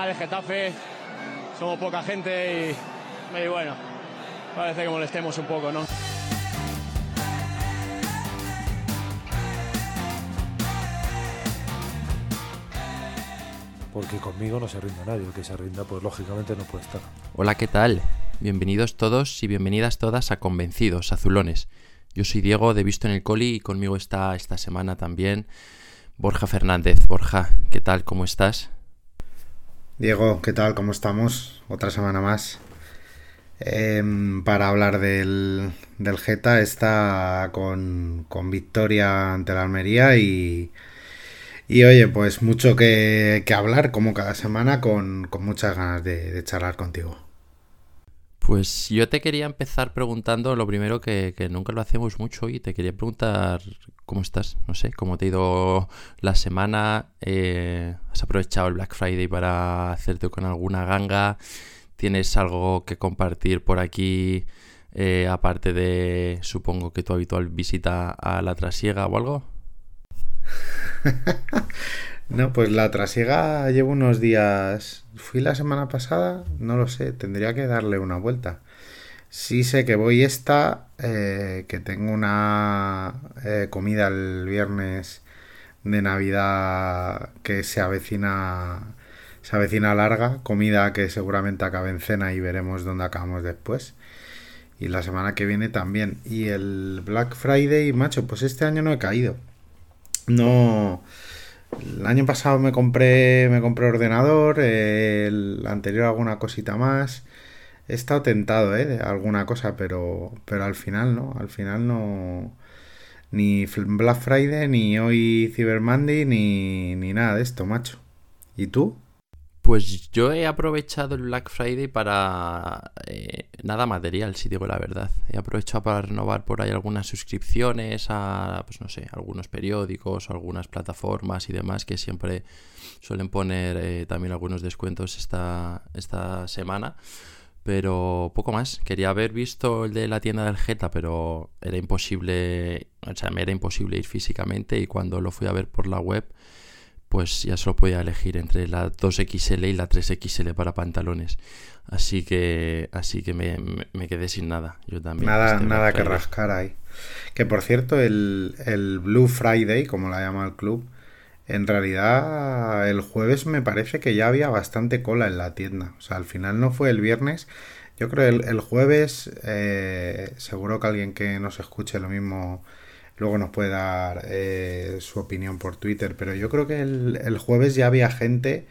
final es Getafe, somos poca gente y, y bueno, parece que molestemos un poco, ¿no? porque conmigo no se rinda nadie, el que se rinda pues lógicamente no puede estar. Hola, ¿qué tal? Bienvenidos todos y bienvenidas todas a Convencidos, Azulones. Yo soy Diego de Visto en el Coli y conmigo está esta semana también Borja Fernández. Borja, ¿qué tal? ¿Cómo estás? Diego, ¿qué tal? ¿Cómo estamos? Otra semana más. Em, para hablar del, del Geta está con, con victoria ante la Almería y, y oye, pues mucho que, hablar, como cada semana, con, muchas ganas de, charlar contigo. Pues yo te quería empezar preguntando lo primero que, nunca lo hacemos mucho y te quería preguntar cómo estás, no sé, cómo te ha ido la semana, eh, has aprovechado el Black Friday para hacerte con alguna ganga, tienes algo que compartir por aquí, eh, aparte de, supongo que tu habitual visita a la trasiega o algo. no, pues la trasiega llevo unos días. Fui la semana pasada, no lo sé, tendría que darle una vuelta. Sí sé que voy esta, eh, que tengo una eh, comida el viernes de Navidad que se avecina, se avecina larga, comida que seguramente acabe en cena y veremos dónde acabamos después. Y la semana que viene también. Y el Black Friday, macho, pues este año no he caído. No. El año pasado me compré, me compré ordenador, el anterior alguna cosita más. He estado tentado, ¿eh? De alguna cosa, pero, pero al final no. Al final no. Ni Black Friday, ni hoy Cyber Monday, ni, ni nada de esto, macho. ¿Y tú? Pues yo he aprovechado el Black Friday para eh, nada material, si digo la verdad. He aprovechado para renovar por ahí algunas suscripciones a, pues no sé, algunos periódicos, algunas plataformas y demás que siempre suelen poner eh, también algunos descuentos esta, esta semana. Pero poco más. Quería haber visto el de la tienda del Jeta, pero era imposible, o sea, me era imposible ir físicamente y cuando lo fui a ver por la web pues ya solo podía elegir entre la 2XL y la 3XL para pantalones. Así que así que me, quedé sin nada. Yo también. Nada, este nada que rascar ahí. Que por cierto, el, el, Blue Friday, como la llama el club, en realidad el jueves me parece que ya había bastante cola en la tienda. O sea, al final no fue el viernes. Yo creo el, el jueves, eh, seguro que alguien que nos escuche lo mismo luego nos puede dar eh, su opinión por Twitter, pero yo creo que el, jueves ya había gente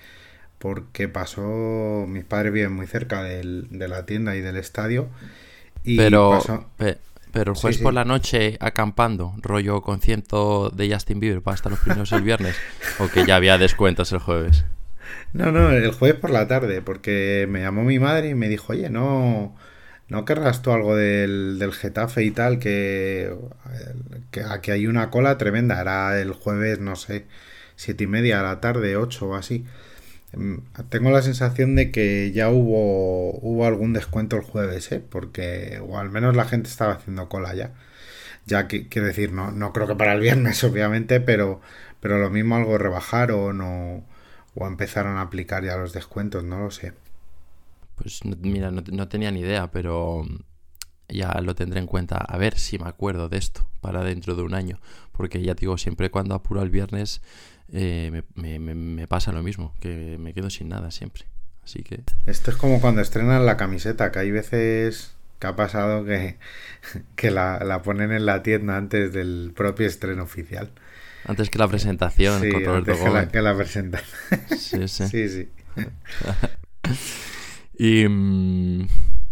porque pasó, mis padres viven muy cerca del, de la tienda y del estadio. Y pero, pero el jueves por la noche acampando, rollo concierto de Justin Bieber para estar los primeros el viernes, o que ya había descuentos el jueves. No, no, el jueves por la tarde, porque me llamó mi madre y me dijo, oye, no, ¿No querrás tú algo del, del Getafe y tal? Que, que aquí hay una cola tremenda. Era el jueves, no sé, siete y media a la tarde, ocho o así. Em, tengo la sensación de que ya hubo, hubo algún descuento el jueves, ¿eh? Porque, o al menos la gente estaba haciendo cola ya. Ya que, quiero decir, no, no creo que para el viernes, obviamente, pero, pero lo mismo algo rebajaron o, o empezaron a aplicar ya los descuentos, no lo sé. Pues mira, no, tenía ni idea, pero ya lo tendré en cuenta. A ver si me acuerdo de esto para dentro de un año. Porque ya digo, siempre cuando apuro el viernes eh, me, pasa lo mismo, que me quedo sin nada siempre. Así que... Esto es como cuando estrenan la camiseta, que hay veces que ha pasado que, que la, ponen en la tienda antes del propio estreno oficial. Antes que la presentación con Roberto antes Que la, que la presentación. Sí, sí. sí, sí. Y mm,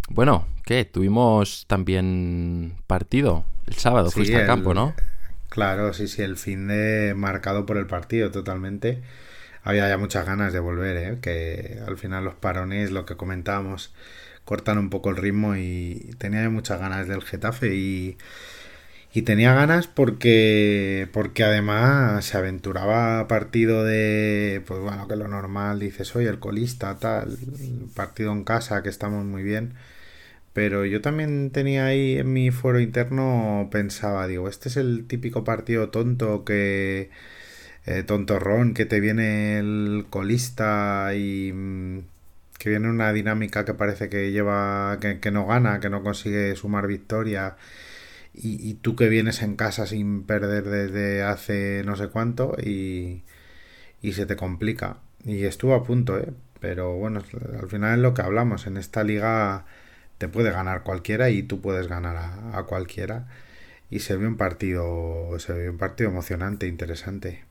bueno, ¿qué? Tuvimos también partido el sábado, fuiste al campo, ¿no? Claro, sí, sí, el fin de marcado por el partido totalmente. Había ya muchas ganas de volver, ¿eh? que al final los parones, lo que comentábamos, cortan un poco el ritmo y tenía muchas ganas del Getafe y y tenía ganas porque, porque además se aventuraba partido de, pues bueno, que lo normal, dices, oye, el colista, tal, partido en casa, que estamos muy bien. Pero yo también tenía ahí en mi foro interno, pensaba, digo, este es el típico partido tonto que eh, tontorrón que te viene el colista y mm, que viene una dinámica que parece que lleva, que, no gana, que no consigue sumar victoria. Y, tú que vienes en casa sin perder desde hace no sé cuánto y, y se te complica. Y estuvo a punto, ¿eh? Pero bueno, al final es lo que hablamos. En esta liga te puede ganar cualquiera y tú puedes ganar a, cualquiera. Y se ve un partido, se ve un partido emocionante, interesante.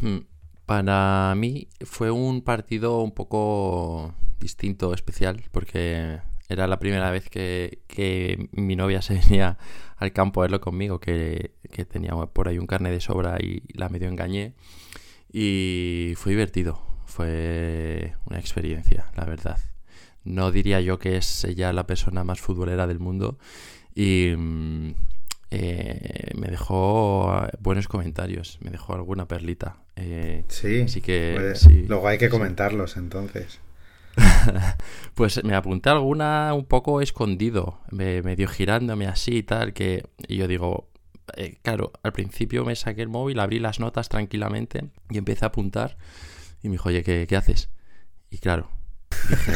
Hmm. Para mí fue un partido un poco distinto, especial, porque era la primera vez que, mi novia se venía al campo a verlo conmigo, que, que tenía por ahí un carne de sobra y la medio engañé. Y fue divertido, fue una experiencia, la verdad. No diría yo que es ella la persona más futbolera del mundo y mm, eh, me dejó buenos comentarios, me dejó alguna perlita. Eh, sí, así que pues, luego hay que comentarlos entonces. pues me apunté alguna un poco escondido, me, girándome así y tal, que y yo digo, eh, claro, al principio me saqué el móvil, abrí las notas tranquilamente y empecé a apuntar y me dijo, oye, ¿qué, qué haces? Y claro, dije,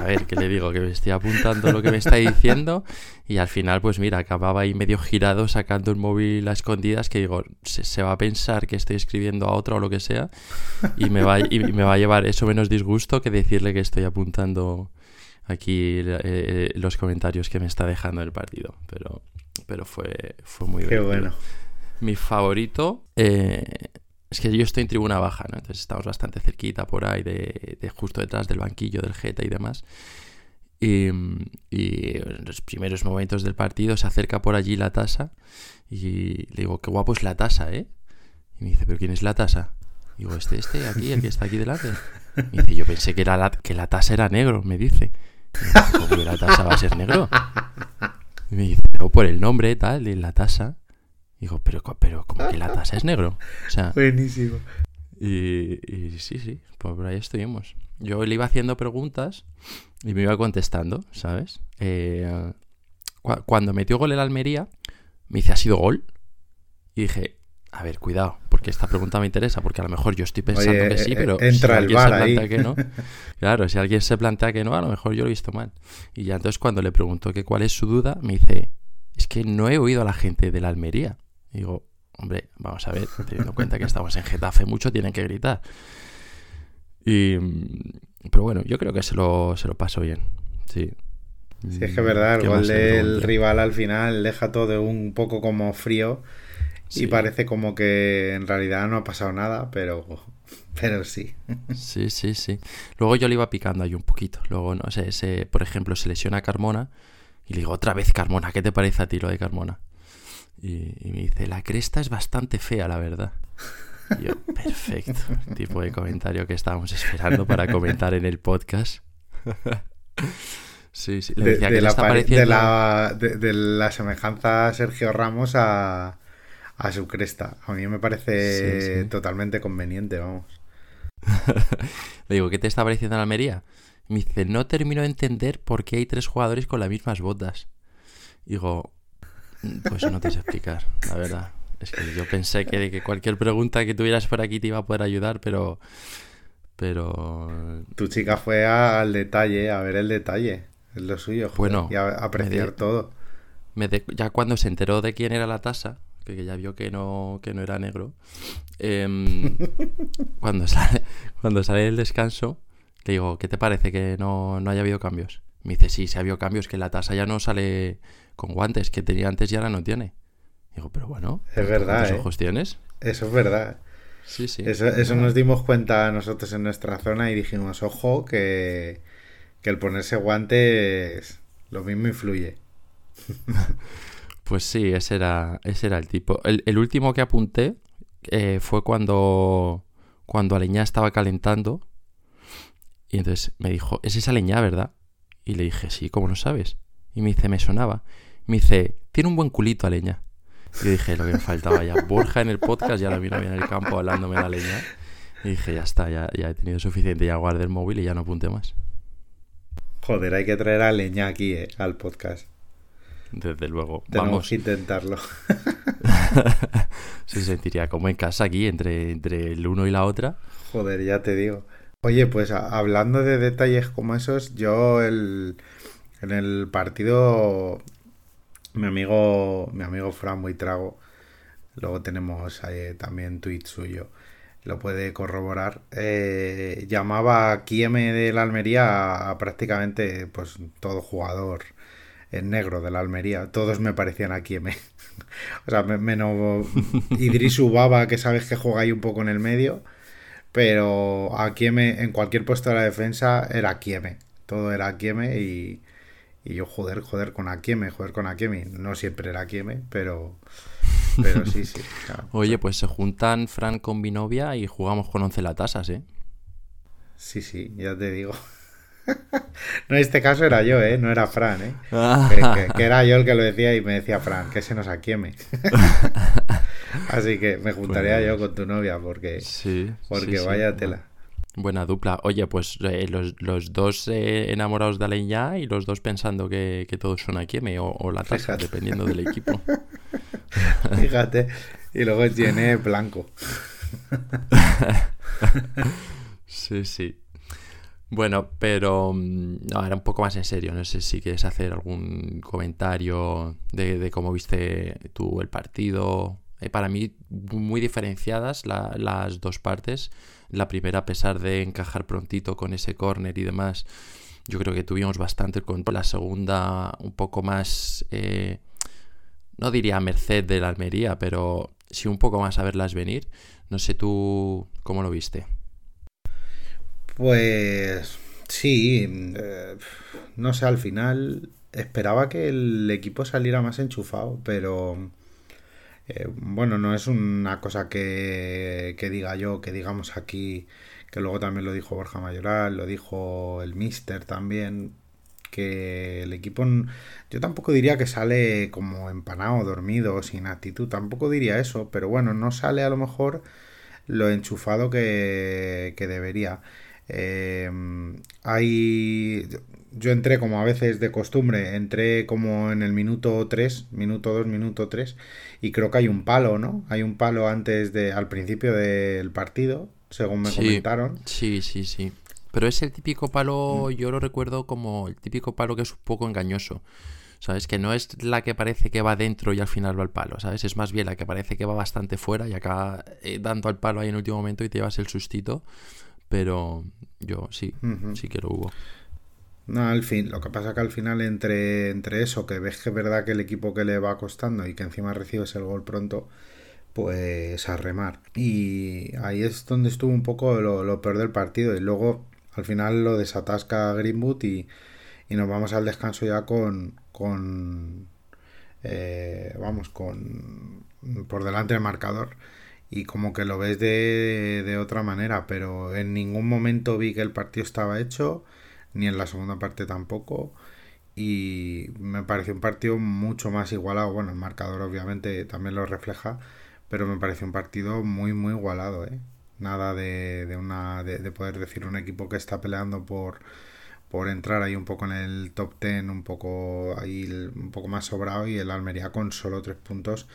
a ver, ¿qué le digo? Que me estoy apuntando lo que me está diciendo y al final, pues mira, acababa ahí medio girado sacando el móvil a escondidas que digo, se, va a pensar que estoy escribiendo a otro o lo que sea y me, va, y me va a llevar eso menos disgusto que decirle que estoy apuntando aquí eh, los comentarios que me está dejando el partido. Pero, pero fue, fue muy Qué bueno. Mi favorito... Eh, es que yo estoy en tribuna baja, ¿no? Entonces estamos bastante cerquita por ahí, de, justo detrás del banquillo del Geta y demás. Y, en los primeros momentos del partido se acerca por allí la tasa y le digo, qué guapo es la tasa, ¿eh? Y me dice, ¿pero quién es la tasa? Digo, este, este, aquí, el que está aquí delante. Y dice, yo pensé que, la, que la tasa era negro, me dice. ¿Cómo que la tasa va a ser negro? Y me dice, no, por el nombre, tal, de la tasa. Digo, pero, pero como que la tasa es negro. O sea, Buenísimo. Y, sí, sí, pues por ahí estuvimos. Yo le iba haciendo preguntas y me iba contestando, ¿sabes? Eh, cuando metió gol el Almería, me dice, ¿ha sido gol? Y dije, a ver, cuidado, porque esta pregunta me interesa, porque a lo mejor yo estoy pensando que sí, eh, pero entra si alguien se plantea que no, claro, si alguien se plantea que no, a lo mejor yo lo he visto mal. Y ya entonces cuando le pregunto que cuál es su duda, me dice, es que no he oído a la gente de la Almería digo, hombre, vamos a ver, teniendo en cuenta que estamos en Getafe mucho, tienen que gritar. Y, pero bueno, yo creo que se lo, se lo paso bien. Sí. Sí, es que es verdad, el gol del rival al final deja todo un poco como frío y parece como que en realidad no ha pasado nada, pero, pero sí. Sí, sí, sí. Luego yo le iba picando ahí un poquito. Luego, no sé, ese, por ejemplo, se lesiona Carmona y le digo, otra vez Carmona, ¿qué te parece a ti lo de Carmona? Y, me dice, la cresta es bastante fea, la verdad. Y yo, perfecto. tipo de comentario que estábamos esperando para comentar en el podcast. sí, sí. Le decía de, que la, de, la, de, la semejanza Sergio Ramos a, a su cresta. A mí me parece totalmente conveniente, vamos. Le digo, ¿qué te está pareciendo en Almería? Me dice, no termino de entender por qué hay tres jugadores con las mismas botas. Digo, pues no te sé explicar, la verdad. Es que yo pensé que, que cualquier pregunta que tuvieras por aquí te iba a poder ayudar, pero. Pero. Tu chica fue al detalle, a ver el detalle. Es lo suyo, bueno, y a apreciar todo. ya cuando se enteró de quién era la tasa, que, ya vio que no, que no era negro, em, cuando, sale, cuando sale el descanso, le digo, ¿qué te parece que no, no haya habido cambios? Me dice, sí, se ha habido cambios, que la tasa ya no sale con guantes que tenía antes y ahora no tiene. Digo, pero bueno, es verdad. ¿qué ¿eh? ojos tienes? Eso es verdad. Sí, sí. Eso, nos dimos cuenta nosotros en nuestra zona y dijimos, ojo, que, el ponerse guantes lo mismo influye. pues sí, ese era, ese era el tipo. El, último que apunté eh, fue cuando, cuando Aleñá estaba calentando. Y entonces me dijo, es esa leña, ¿verdad? Y le dije, sí, ¿cómo lo sabes? Y me dice, me sonaba. Me dice, tiene un buen culito a leña. Y yo dije, lo que me faltaba ya. Borja en el podcast, ya vino bien en el campo hablándome de la leña. Y dije, ya está, ya, ya he tenido suficiente, ya guardé el móvil y ya no apunté más. Joder, hay que traer a leña aquí, eh, al podcast. Desde luego. Tenemos Vamos. que intentarlo. Se sentiría como en casa aquí, entre, entre el uno y la otra. Joder, ya te digo. Oye, pues hablando de detalles como esos, yo el, en el partido, mi amigo, mi amigo Fran muy trago, luego tenemos ahí también tweet suyo, lo puede corroborar, eh, llamaba a Kieme de la Almería a, prácticamente pues todo jugador en negro de la Almería, todos me parecían a Kieme. o sea, menos Idris Ubaba, que sabes que juega ahí un poco en el medio, pero a Kieme, en cualquier puesto de la defensa, era Kieme. Todo era Kieme y, y yo, joder, joder con Akieme, joder con Akieme. No siempre era Akieme, pero, pero sí, sí. Oye, pues se juntan Fran con mi novia y jugamos con 11 latasas, ¿eh? Sí, sí, ya te digo. no, en este caso era yo, ¿eh? No era Fran, ¿eh? que, era yo el que lo decía y me decía Fran, que se nos Akieme. Así que me juntaría pues yo con tu novia porque, sí, porque vaya tela. Buena dupla. Oye, pues eh, los, dos eh, enamorados de Alain ya y los dos pensando que, todos son aquí o, o la tasa, dependiendo del equipo. Fíjate. Y luego tiene blanco. sí, sí. Bueno, pero mm, ahora un poco más en serio. No sé si quieres hacer algún comentario de, cómo viste tú el partido. Eh, para mí, muy diferenciadas las dos partes. La primera, a pesar de encajar prontito con ese corner y demás, yo creo que tuvimos bastante control. La segunda, un poco más, eh, no diría merced de la Almería, pero sí un poco más a verlas venir. No sé tú cómo lo viste. Pues sí, eh, no sé, al final esperaba que el equipo saliera más enchufado, pero eh, bueno, no es una cosa que, diga yo, que digamos aquí, que luego también lo dijo Borja Mayoral, lo dijo el Mister también, que el equipo, yo tampoco diría que sale como empanado, dormido, sin actitud, tampoco diría eso, pero bueno, no sale a lo mejor lo enchufado que, que debería. Eh, yo entré como a veces de costumbre, entré como en el minuto 3, minuto 2, minuto 3, y creo que hay un palo, ¿no? Hay un palo antes de, al principio del partido, según me comentaron. Sí, sí, sí. Pero es el típico palo, mm. yo lo recuerdo como el típico palo que es un poco engañoso. ¿Sabes? Que no es la que parece que va dentro y al final va al palo, ¿sabes? Es más bien la que parece que va bastante fuera y acaba eh, dando al palo ahí en el último momento y te llevas el sustito. Pero yo sí, sí que lo hubo. No, al fin, lo que pasa que al final entre, entre eso, que ves que es verdad que el equipo que le va costando y que encima recibes el gol pronto, pues a remar. Y ahí es donde estuvo un poco lo, peor del partido. Y luego al final lo desatasca Greenwood y, y nos vamos al descanso ya con, con eh, vamos, con por delante del marcador y como que lo ves de, de otra manera, pero en ningún momento vi que el partido estaba hecho ni en la segunda parte tampoco. Y me pareció un partido mucho más igualado. Bueno, el marcador obviamente también lo refleja, pero me pareció un partido muy, muy igualado. ¿eh? Nada de, de una, de, poder decir un equipo que está peleando por, por entrar ahí un poco en el top 10, un poco ahí un poco más sobrado y el Almería con solo tres puntos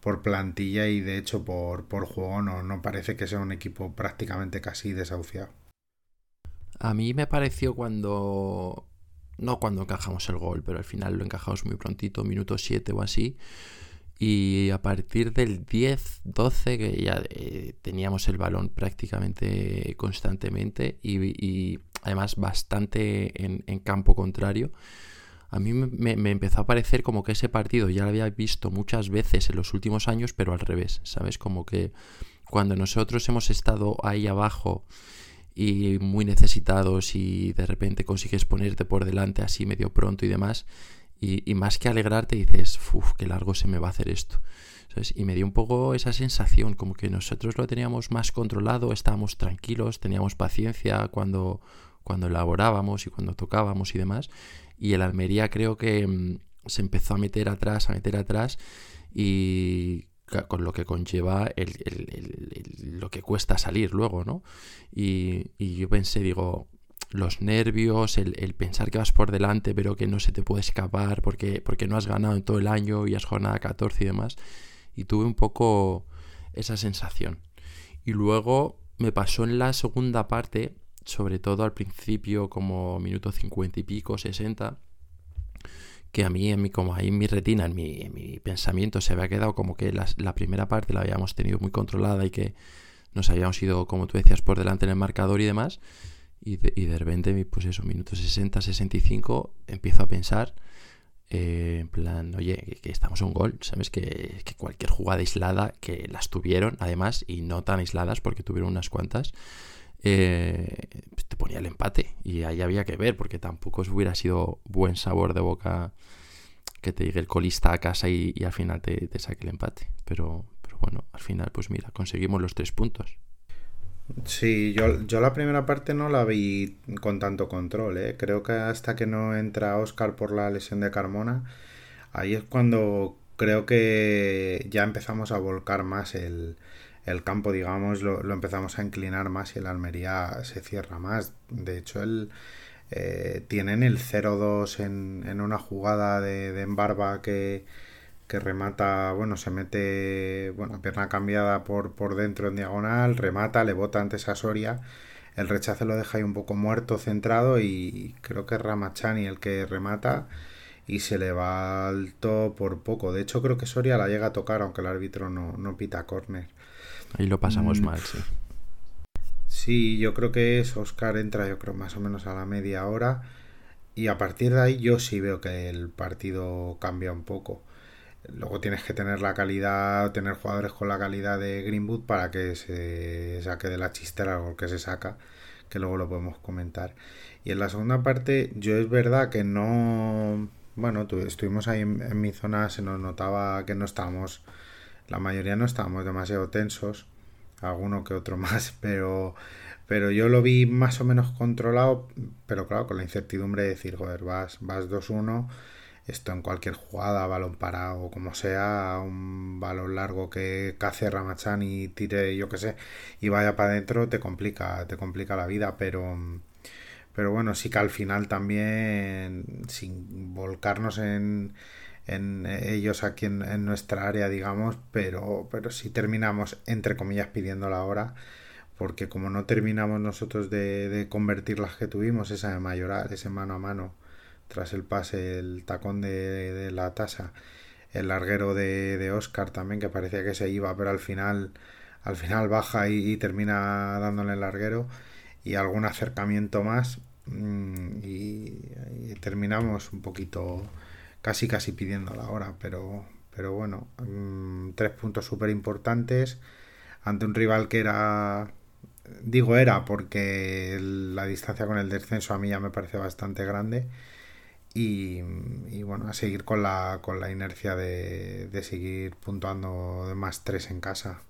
por plantilla y de hecho por, por juego no, no parece que sea un equipo prácticamente casi desahuciado. A mí me pareció cuando... No cuando encajamos el gol, pero al final lo encajamos muy prontito, minuto 7 o así. Y a partir del 10-12, que ya eh, teníamos el balón prácticamente constantemente y, además bastante en, campo contrario, a mí me, empezó a parecer como que ese partido ya lo había visto muchas veces en los últimos años, pero al revés, ¿sabes? Como que cuando nosotros hemos estado ahí abajo y muy necesitados y de repente consigues ponerte por delante así medio pronto y demás. Y, más que alegrarte dices, uff, qué largo se me va a hacer esto. Y me dio un poco esa sensación, como que nosotros lo teníamos más controlado, estábamos tranquilos, teníamos paciencia cuando, cuando elaborábamos y cuando tocábamos y demás. Y el Almería creo que mm, se empezó a meter atrás, a meter atrás y con lo que conlleva lo que cuesta salir luego, ¿no? Y, yo pensé, digo, los nervios, el, pensar que vas por delante pero que no se te puede escapar porque, porque no has ganado en todo el año y has jornada 14 y demás. Y tuve un poco esa sensación. Y luego me pasó en la segunda parte, sobre todo al principio, como minuto 50 y pico, 60, que a mí, en mi, como ahí en mi retina, en mi, mi pensamiento, se había quedado como que la, primera parte la habíamos tenido muy controlada y que nos habíamos ido, como tú decías, por delante en el marcador y demás. Y de, y de repente, pues eso, minutos 60, 65, empiezo a pensar eh, en plan, oye, que, estamos a un gol, ¿sabes? Que, cualquier jugada aislada, que las tuvieron, además, y no tan aisladas, porque tuvieron unas cuantas, eh, te ponía el empate. Y ahí había que ver, porque tampoco hubiera sido buen sabor de boca que te llegue el colista a casa y, al final te, te, saque el empate. Pero, pero bueno, al final, pues mira, conseguimos los tres puntos. Sí, yo, yo la primera parte no la vi con tanto control, ¿eh? Creo que hasta que no entra Oscar por la lesión de Carmona, ahí es cuando creo que ya empezamos a volcar más el, campo, digamos, lo, empezamos a inclinar más y el Almería se cierra más. De hecho, el, eh, tienen el 0-2 en, una jugada de, de Embarba que remata, bueno, se mete, bueno, pierna cambiada por, dentro en diagonal, remata, le bota antes a Soria, el rechace lo deja ahí un poco muerto, centrado y creo que es Ramachani el que remata y se le va alto por poco. De hecho creo que Soria la llega a tocar aunque el árbitro no, no pita córner. Ahí lo pasamos mm. mal, sí. Sí, yo creo que es Oscar entra yo creo más o menos a la media hora y a partir de ahí yo sí veo que el partido cambia un poco. Luego tienes que tener la calidad, tener jugadores con la calidad de Greenwood para que se saque de la chistera algo que se saca, que luego lo podemos comentar. Y en la segunda parte, yo es verdad que no. Bueno, estuvimos ahí en, mi zona, se nos notaba que no estábamos. La mayoría no estábamos demasiado tensos, alguno que otro más, pero. Pero yo lo vi más o menos controlado, pero claro, con la incertidumbre de decir, joder, vas, vas 2-1 esto en cualquier jugada, balón parado, como sea, un balón largo que cace Ramachan y tire, yo que sé, y vaya para adentro, te complica, te complica la vida, pero pero bueno, sí que al final también, sin volcarnos en, en ellos aquí en, nuestra área, digamos, pero, pero sí terminamos, entre comillas, pidiendo la hora, porque como no terminamos nosotros de, de convertir las que tuvimos, esa de mayoral, ese mano a mano, tras el pase, el tacón de, la tasa, el larguero de, de, Oscar también, que parecía que se iba, pero al final, al final baja y, termina dándole el larguero, y algún acercamiento más, mm, y, terminamos un poquito, casi casi pidiendo la hora, pero, pero bueno, mm, tres puntos súper importantes ante un rival que era digo era porque la distancia con el descenso a mí ya me parece bastante grande y, bueno, a seguir con la, con la inercia de, seguir puntuando de más tres en casa.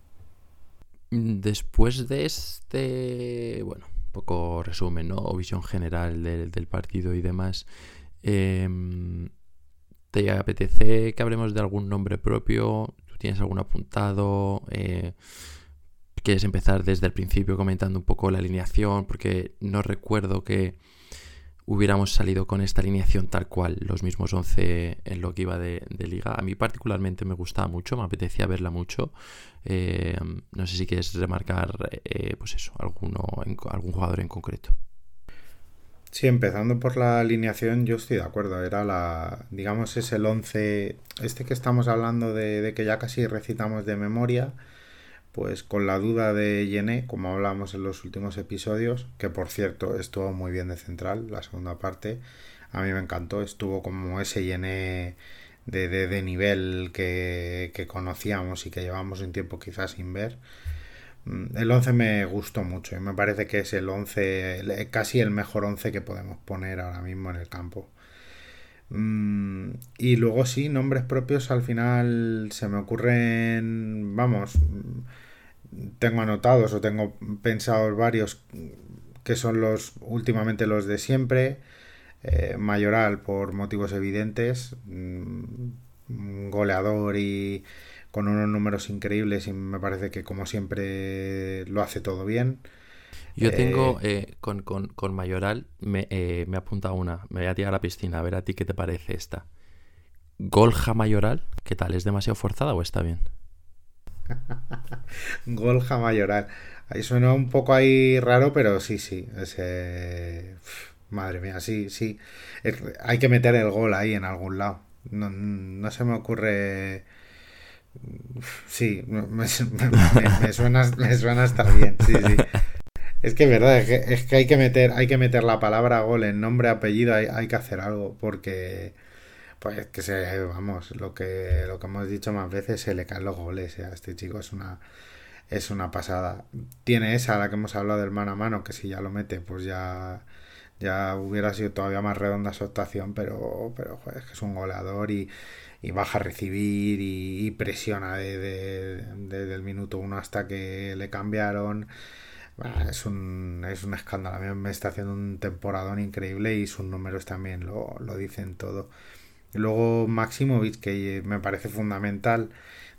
Después de este, bueno, poco resumen, ¿no? O visión general del, partido y demás, em, ¿te apetece que hablemos de algún nombre propio? ¿Tú tienes algún apuntado? Eh, ¿Quieres empezar desde el principio comentando un poco la alineación? Porque no recuerdo que hubiéramos salido con esta alineación tal cual, los mismos 11 en lo que iba de, liga. A mí particularmente me gustaba mucho, me apetecía verla mucho. Eh, no sé si quieres remarcar, eh, pues eso, alguno, algún jugador en concreto. Sí, empezando por la alineación, yo estoy de acuerdo. Era la, digamos, es el 11, este que estamos hablando de, que ya casi recitamos de memoria pues con la duda de Yené, como hablamos en los últimos episodios, que por cierto estuvo muy bien de central, la segunda parte, a mí me encantó, estuvo como ese Yené de, de, nivel que, conocíamos y que llevamos un tiempo quizás sin ver. Mm, el 11 me gustó mucho y me parece que es el 11, casi el mejor 11 que podemos poner ahora mismo en el campo. Mm, y luego sí, nombres propios al final se me ocurren, vamos, tengo anotados o tengo pensados varios que son los últimamente los de siempre. Eh, mayoral por motivos evidentes, mm, goleador y con unos números increíbles y me parece que como siempre lo hace todo bien. Yo tengo eh, eh, con, con, Mayoral, me, eh, me apunta una, me voy a tirar a la piscina, a ver a ti qué te parece esta. Golja Mayoral, ¿qué tal? ¿Es demasiado forzada o está bien? Golja Mayoral. Ahí suena un poco ahí raro, pero sí, sí. Ese... Madre mía, sí, sí. Hay que meter el gol ahí en algún lado. No, no se me ocurre. Sí, me, suena, me suena hasta bien. Sí, sí. Es que es verdad, es que, hay que meter, hay que meter la palabra gol en nombre, apellido, hay, hay que hacer algo, porque pues que se, vamos, lo que, lo que hemos dicho más veces, se le caen los goles. a este chico es una, es una pasada. Tiene esa, la que hemos hablado del mano a mano, que si ya lo mete, pues ya, ya hubiera sido todavía más redonda su actuación, pero, pero es que es un goleador y, baja a recibir y, presiona desde, desde, el minuto uno hasta que le cambiaron. es, un, es un escándalo. A mí me está haciendo un temporadón increíble y sus números también lo, lo dicen todo. Luego Maximovic, que me parece fundamental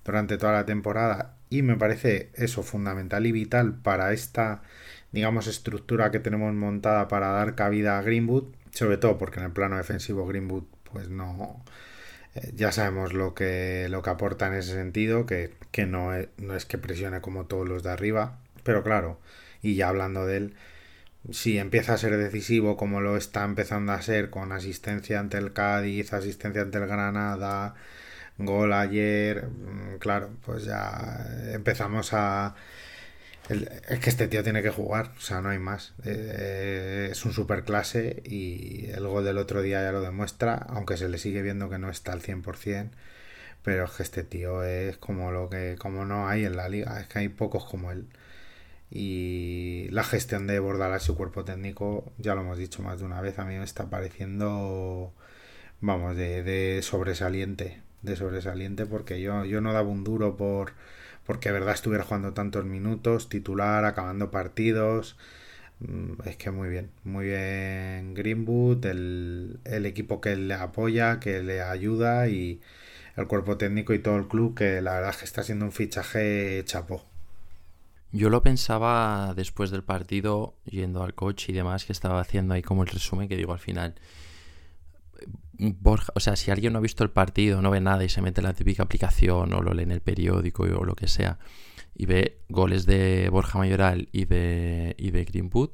durante toda la temporada y me parece eso fundamental y vital para esta, digamos, estructura que tenemos montada para dar cabida a Greenwood, sobre todo porque en el plano defensivo Greenwood pues no... Eh, ya sabemos lo que, lo que aporta en ese sentido, que, que no, es, no es que presione como todos los de arriba, pero claro, y ya hablando de él, si empieza a ser decisivo como lo está empezando a ser con asistencia ante el Cádiz, asistencia ante el Granada, gol ayer, mm, claro, pues ya empezamos a... es que este tío tiene que jugar, o sea, no hay más. Eh, es un superclase y el gol del otro día ya lo demuestra, aunque se le sigue viendo que no está al 100%, pero es que este tío es como lo que como no hay en la liga, es que hay pocos como él y la gestión de Bordalás y su cuerpo técnico, ya lo hemos dicho más de una vez, a mí me está pareciendo, vamos, de, de sobresaliente, de sobresaliente porque yo, yo no daba un duro por porque de verdad estuviera jugando tantos minutos, titular, acabando partidos. Mm, es que muy bien, muy bien Greenwood, el, el equipo que le apoya, que le ayuda y el cuerpo técnico y todo el club que la verdad es que está siendo un fichaje chapó. Yo lo pensaba después del partido, yendo al coche y demás, que estaba haciendo ahí como el resumen, que digo al final. Borja, o sea, si alguien no ha visto el partido, no ve nada y se mete en la típica aplicación o lo lee en el periódico o lo que sea, y ve goles de Borja Mayoral y de, y de Greenwood,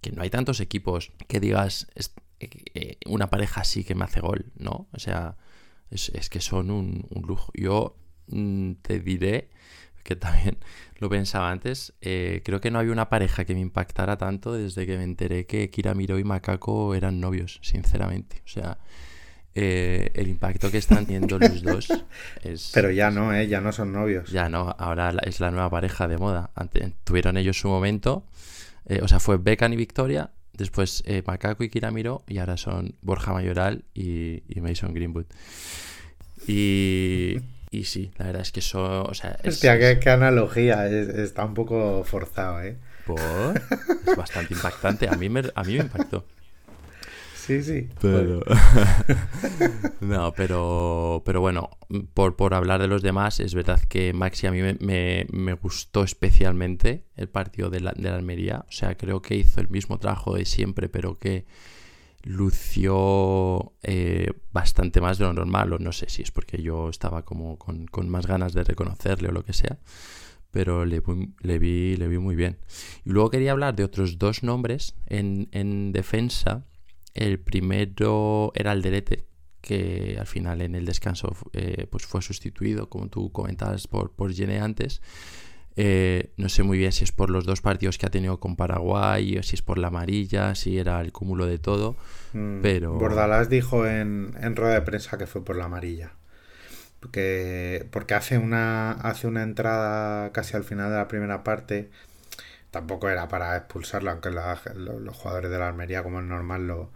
que no hay tantos equipos que digas eh, eh, una pareja así que me hace gol, ¿no? O sea, es, que son un, un lujo. Yo mm, te diré que también lo pensaba antes, eh, creo que no había una pareja que me impactara tanto desde que me enteré que Kira Miro y Macaco eran novios, sinceramente. O sea, eh, el impacto que están teniendo los dos es... Pero ya no, ¿eh? Ya no son novios. Ya no, ahora es la nueva pareja de moda. tuvieron ellos su momento, eh, o sea, fue Beckham y Victoria, después Macaco y Kira Miro, y ahora son Borja Mayoral y Mason Greenwood. Y, y sí, la verdad es que eso. O sea, es, Hostia, qué, analogía. está un poco forzado, ¿eh? Es bastante impactante. A mí me, a mí me impactó. Sí, sí. Pero... no, pero, pero bueno, por, por hablar de los demás, es verdad que Maxi a mí me, me, gustó especialmente el partido de la, de la Almería. O sea, creo que hizo el mismo trabajo de siempre, pero que lució eh, bastante más de lo normal, o no sé si es porque yo estaba como con, más ganas de reconocerle o lo que sea, pero le, le, vi, le vi muy bien. Y luego quería hablar de otros dos nombres en, defensa. El primero era el Derete, que al final en el descanso eh, pues fue sustituido, como tú comentabas, por, por Gene antes. Eh, no sé muy bien si es por los dos partidos que ha tenido con Paraguay, o si es por la amarilla, si era el cúmulo de todo. Mm, pero. Bordalás dijo en, en, rueda de prensa que fue por la amarilla. Porque, porque hace, una, hace una entrada casi al final de la primera parte. Tampoco era para expulsarlo, aunque los jugadores de la Almería, como es normal, lo,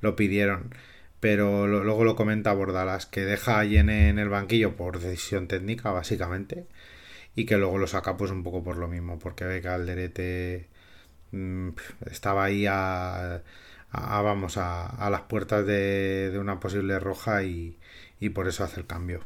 lo pidieron. Pero luego lo comenta Bordalás, que deja a Yene en el banquillo por decisión técnica, básicamente y que luego lo saca pues un poco por lo mismo, porque ve que Alderete mm, estaba ahí a, vamos a, las puertas de, una posible roja y, por eso hace el cambio.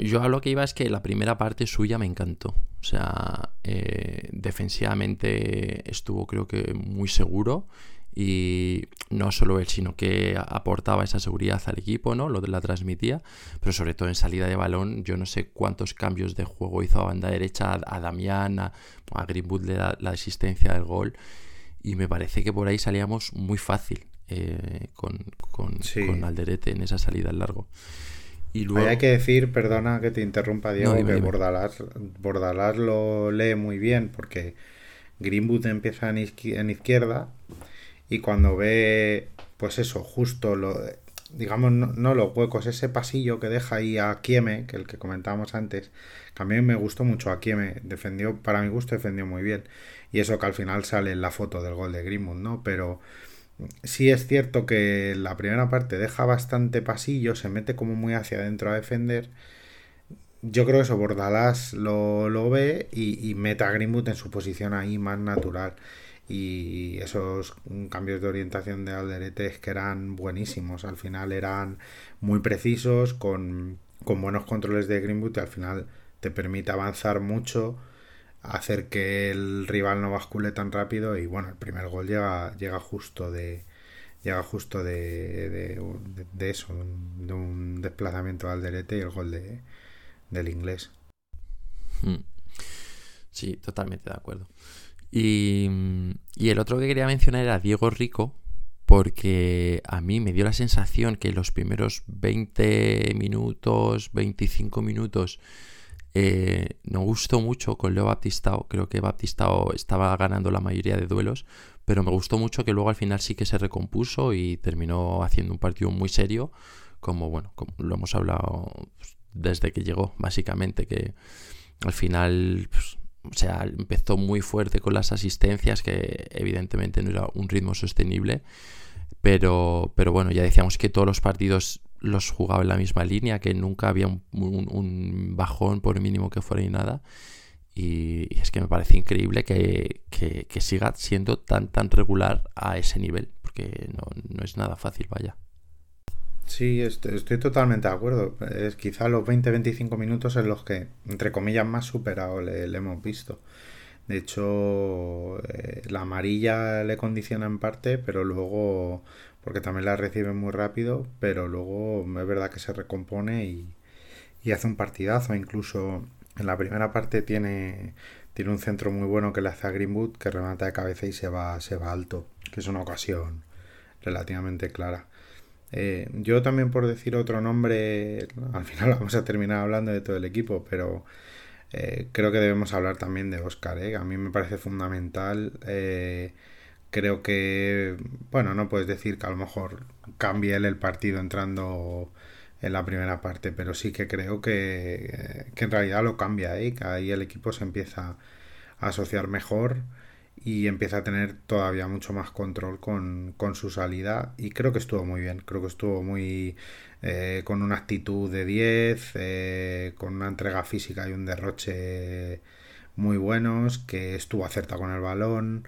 Yo a lo que iba es que la primera parte suya me encantó. O sea, eh, defensivamente estuvo creo que muy seguro y no solo él, sino que aportaba esa seguridad al equipo, ¿no? Lo de la transmitía, pero sobre todo en salida de balón, yo no sé cuántos cambios de juego hizo a banda derecha, a, Damián, a, Greenwood le da la asistencia del gol, y me parece que por ahí salíamos muy fácil eh, con, con, Alderete en esa salida al largo. Y luego... Hay que decir, perdona que te interrumpa, Diego, que Bordalás, lo lee muy bien porque Greenwood empieza en, izquierda y cuando ve, pues eso, justo lo, digamos, no, los huecos, ese pasillo que deja ahí a Kieme, que el que comentábamos antes, mí me gustó mucho a Kieme, defendió, para mi gusto defendió muy bien. Y eso que al final sale en la foto del gol de Greenwood, ¿no? Pero sí es cierto que la primera parte deja bastante pasillo, se mete como muy hacia adentro a defender. Yo creo que eso Bordalás lo, lo ve y, y mete a Greenwood en su posición ahí más natural. Y esos cambios de orientación de Alderete es que eran buenísimos. Al final eran muy precisos, con, con buenos controles de Greenwood y al final te permite avanzar mucho hacer que el rival no bascule tan rápido y bueno, el primer gol llega, llega justo de llega justo de, de, eso, de un desplazamiento al derete y el gol de, del inglés. Hmm. Sí, totalmente de acuerdo. Y, y el otro que quería mencionar era Diego Rico, porque a mí me dio la sensación que los primeros 20 minutos, 25 minutos eh, me gustó mucho con Leo Baptistao. Creo que Baptistao estaba ganando la mayoría de duelos. Pero me gustó mucho que luego al final sí que se recompuso y terminó haciendo un partido muy serio. Como bueno, como lo hemos hablado pues, desde que llegó, básicamente. Que al final. Pues, o sea, empezó muy fuerte con las asistencias, que evidentemente no era un ritmo sostenible. Pero, pero bueno, ya decíamos que todos los partidos los jugaba en la misma línea, que nunca había un, bajón por mínimo que fuera y nada. Y, es que me parece increíble que, siga siendo tan tan regular a ese nivel, porque no, es nada fácil, vaya. Sí, estoy, totalmente de acuerdo. Es quizá los 20-25 minutos en los que, entre comillas, más superado le, hemos visto. De hecho, eh, la amarilla le condiciona en parte, pero luego porque también la recibe muy rápido, pero luego es verdad que se recompone y, hace un partidazo. Incluso en la primera parte tiene, tiene un centro muy bueno que le hace a Greenwood, que remata de cabeza y se va, se va alto, que es una ocasión relativamente clara. Eh, yo también por decir otro nombre, al final vamos a terminar hablando de todo el equipo, pero eh, creo que debemos hablar también de Oscar. ¿eh? A mí me parece fundamental creo que, bueno, no puedes decir que a lo mejor cambie él el partido entrando en la primera parte, pero sí que creo que, que en realidad lo cambia, ¿eh? que ahí el equipo se empieza a asociar mejor y empieza a tener todavía mucho más control con, con su salida y creo que estuvo muy bien, creo que estuvo muy eh, con una actitud de 10, eh, con una entrega física y un derroche muy buenos, que estuvo acerta con el balón,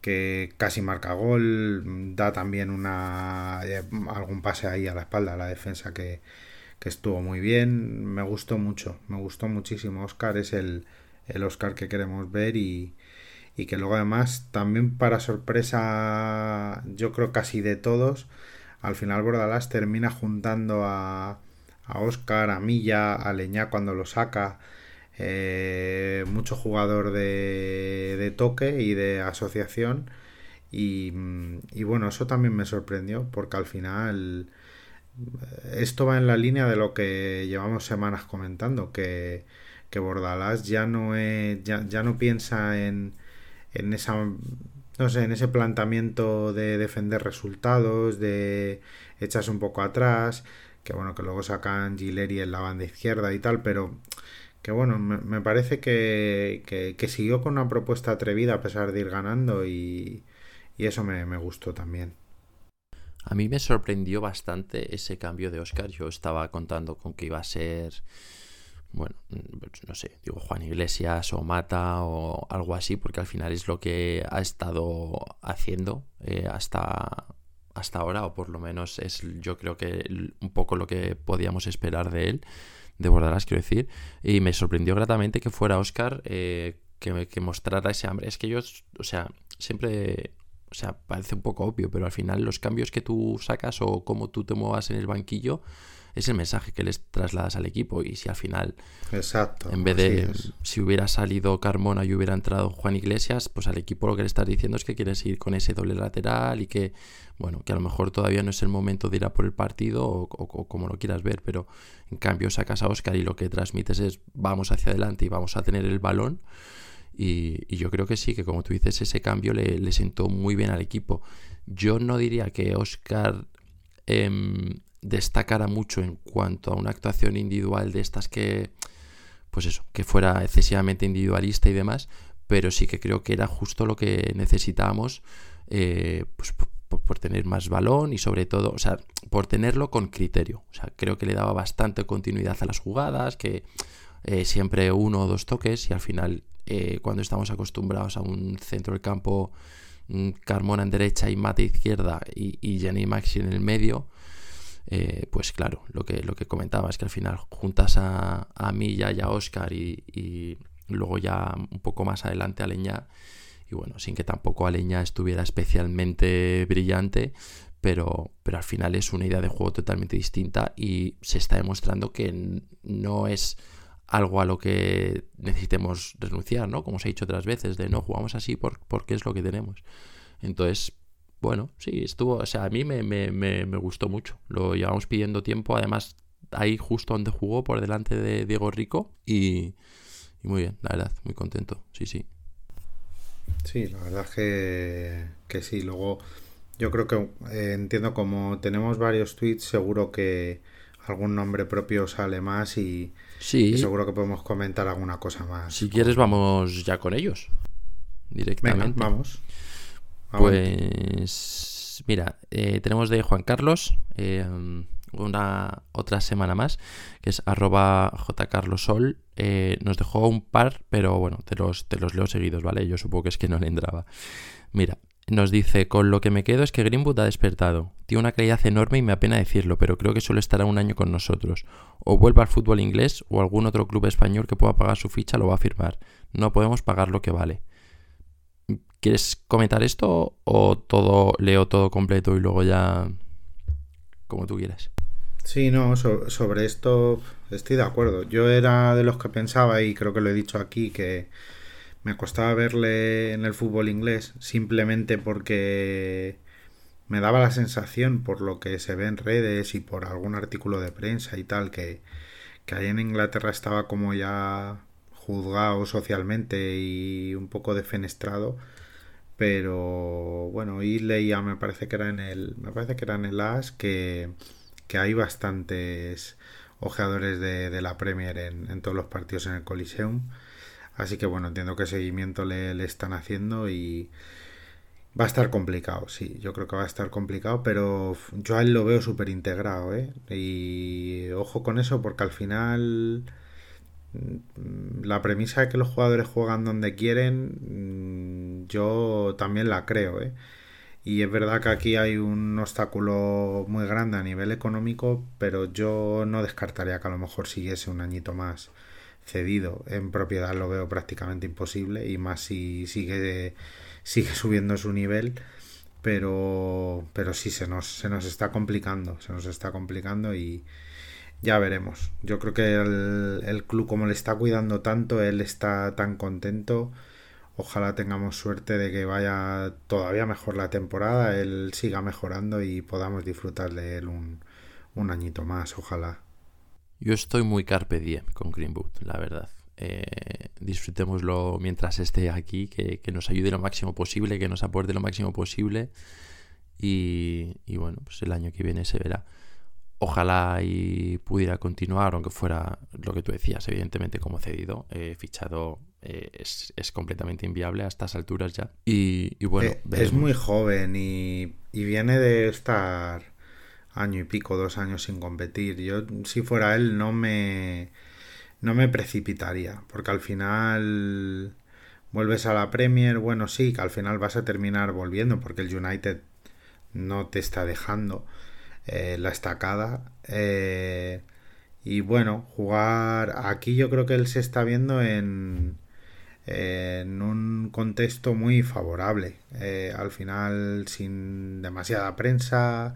que casi marca gol, da también una eh, algún pase ahí a la espalda a la defensa que, estuvo muy bien, me gustó mucho, me gustó muchísimo. Oscar es el, el Oscar que queremos ver y, y que luego además también para sorpresa yo creo casi de todos, al final Bordalás termina juntando a, a Oscar, a Milla, a Leñá cuando lo saca eh, mucho jugador de, toque y de asociación. Y, bueno, eso también me sorprendió porque al final eh, esto va en la línea de lo que llevamos semanas comentando, que, que Bordalás ya no, es, ya, no piensa en, en esa no sé, en ese planteamiento de defender resultados, de echarse un poco atrás, que bueno, que luego sacan Gileri en la banda izquierda y tal, pero que bueno, me, parece que, siguió con una propuesta atrevida a pesar de ir ganando y, eso me, gustó también. A mí me sorprendió bastante ese cambio de Oscar. Yo estaba contando con que iba a ser, bueno, no sé, digo Juan Iglesias o Mata o algo así, porque al final es lo que ha estado haciendo eh, hasta, hasta ahora, o por lo menos es yo creo que un poco lo que podíamos esperar de él de Bordalás, quiero decir, y me sorprendió gratamente que fuera Oscar eh, que, que, mostrara ese hambre. Es que yo, o sea, siempre o sea, parece un poco obvio, pero al final los cambios que tú sacas o cómo tú te muevas en el banquillo es el mensaje que les trasladas al equipo. Y si al final, Exacto, en vez de si hubiera salido Carmona y hubiera entrado Juan Iglesias, pues al equipo lo que le estás diciendo es que quieres ir con ese doble lateral y que, bueno, que a lo mejor todavía no es el momento de ir a por el partido o, como lo quieras ver, pero en cambio sacas a Oscar y lo que transmites es vamos hacia adelante y vamos a tener el balón. Y, yo creo que sí, que como tú dices, ese cambio le, sentó muy bien al equipo. Yo no diría que Oscar em, destacara mucho en cuanto a una actuación individual de estas que, pues eso, que fuera excesivamente individualista y demás, pero sí que creo que era justo lo que necesitábamos, eh, pues por, tener más balón y sobre todo, o sea, por tenerlo con criterio. O sea, creo que le daba bastante continuidad a las jugadas, que eh, siempre uno o dos toques y al final eh, cuando estamos acostumbrados a un centro del campo, mm, Carmona en derecha y Mate izquierda y, y Maxi en el medio, eh, pues claro, lo que, lo que comentaba es que al final juntas a, a Milla y a Oscar y, luego ya un poco más adelante a Leña, y bueno, sin que tampoco a Leña estuviera especialmente brillante, pero, pero al final es una idea de juego totalmente distinta y se está demostrando que no es algo a lo que necesitemos renunciar, ¿no? Como os he dicho otras veces, de no jugamos así porque es lo que tenemos. Entonces, bueno, sí, estuvo, o sea, a mí me, me, me, gustó mucho. Lo llevamos pidiendo tiempo, además ahí justo donde jugó, por delante de Diego Rico, y, muy bien, la verdad, muy contento, sí, sí. Sí, la verdad que, que sí, luego yo creo que eh, entiendo como tenemos varios tweets, seguro que algún nombre propio sale más y, sí. seguro que podemos comentar alguna cosa más. Si quieres vamos ya con ellos directamente. vamos. Pues mira, eh, tenemos de Juan Carlos eh, una otra semana más, que es arroba jcarlosol. Eh, nos dejó un par, pero bueno, te los, te los leo seguidos, ¿vale? Yo supongo que es que no le entraba. Mira, nos dice, con lo que me quedo es que Greenwood ha despertado. Tiene una calidad enorme y me apena decirlo, pero creo que solo estará un año con nosotros. O vuelva al fútbol inglés o algún otro club español que pueda pagar su ficha lo va a firmar. No podemos pagar lo que vale. ¿Quieres comentar esto o todo leo todo completo y luego ya como tú quieras? Sí, no, sobre esto estoy de acuerdo. Yo era de los que pensaba y creo que lo he dicho aquí que me costaba verle en el fútbol inglés simplemente porque me daba la sensación, por lo que se ve en redes y por algún artículo de prensa y tal, que, que ahí en Inglaterra estaba como ya juzgado socialmente y un poco defenestrado. Pero bueno, y leía, me parece que era en el. Me parece que era en el AS que, que hay bastantes ojeadores de, de la Premier en, en, todos los partidos en el Coliseum. Así que bueno, entiendo qué seguimiento le, le, están haciendo y va a estar complicado, sí, yo creo que va a estar complicado, pero yo a él lo veo súper integrado, ¿eh? Y ojo con eso porque al final la premisa de que los jugadores juegan donde quieren, mm, yo también la creo, ¿eh? Y es verdad que aquí hay un obstáculo muy grande a nivel económico, pero yo no descartaría que a lo mejor siguiese un añito más cedido. En propiedad lo veo prácticamente imposible y más si sigue, sigue subiendo su nivel. Pero, pero sí, se nos, se nos está complicando, se nos está complicando y ya veremos. Yo creo que el, club como le está cuidando tanto, él está tan contento. Ojalá tengamos suerte de que vaya todavía mejor la temporada, él siga mejorando y podamos disfrutar de él un, añito más, ojalá. Yo estoy muy carpe diem con Greenwood, la verdad. Eh, disfrutémoslo mientras esté aquí, que, nos ayude lo máximo posible, que nos aporte lo máximo posible. Y, bueno, pues el año que viene se verá. Ojalá y pudiera continuar, aunque fuera lo que tú decías, evidentemente como cedido, eh, fichado eh, es, completamente inviable a estas alturas ya. Y, bueno, eh, es muy joven y, y viene de estar año y pico, dos años sin competir. Yo, si fuera él, no me, no me precipitaría, porque al final vuelves a la Premier, bueno, sí, que al final vas a terminar volviendo, porque el United no te está dejando eh, la estacada. Eh, y bueno, jugar aquí yo creo que él se está viendo en, en un contexto muy favorable. Eh, al final, sin demasiada prensa,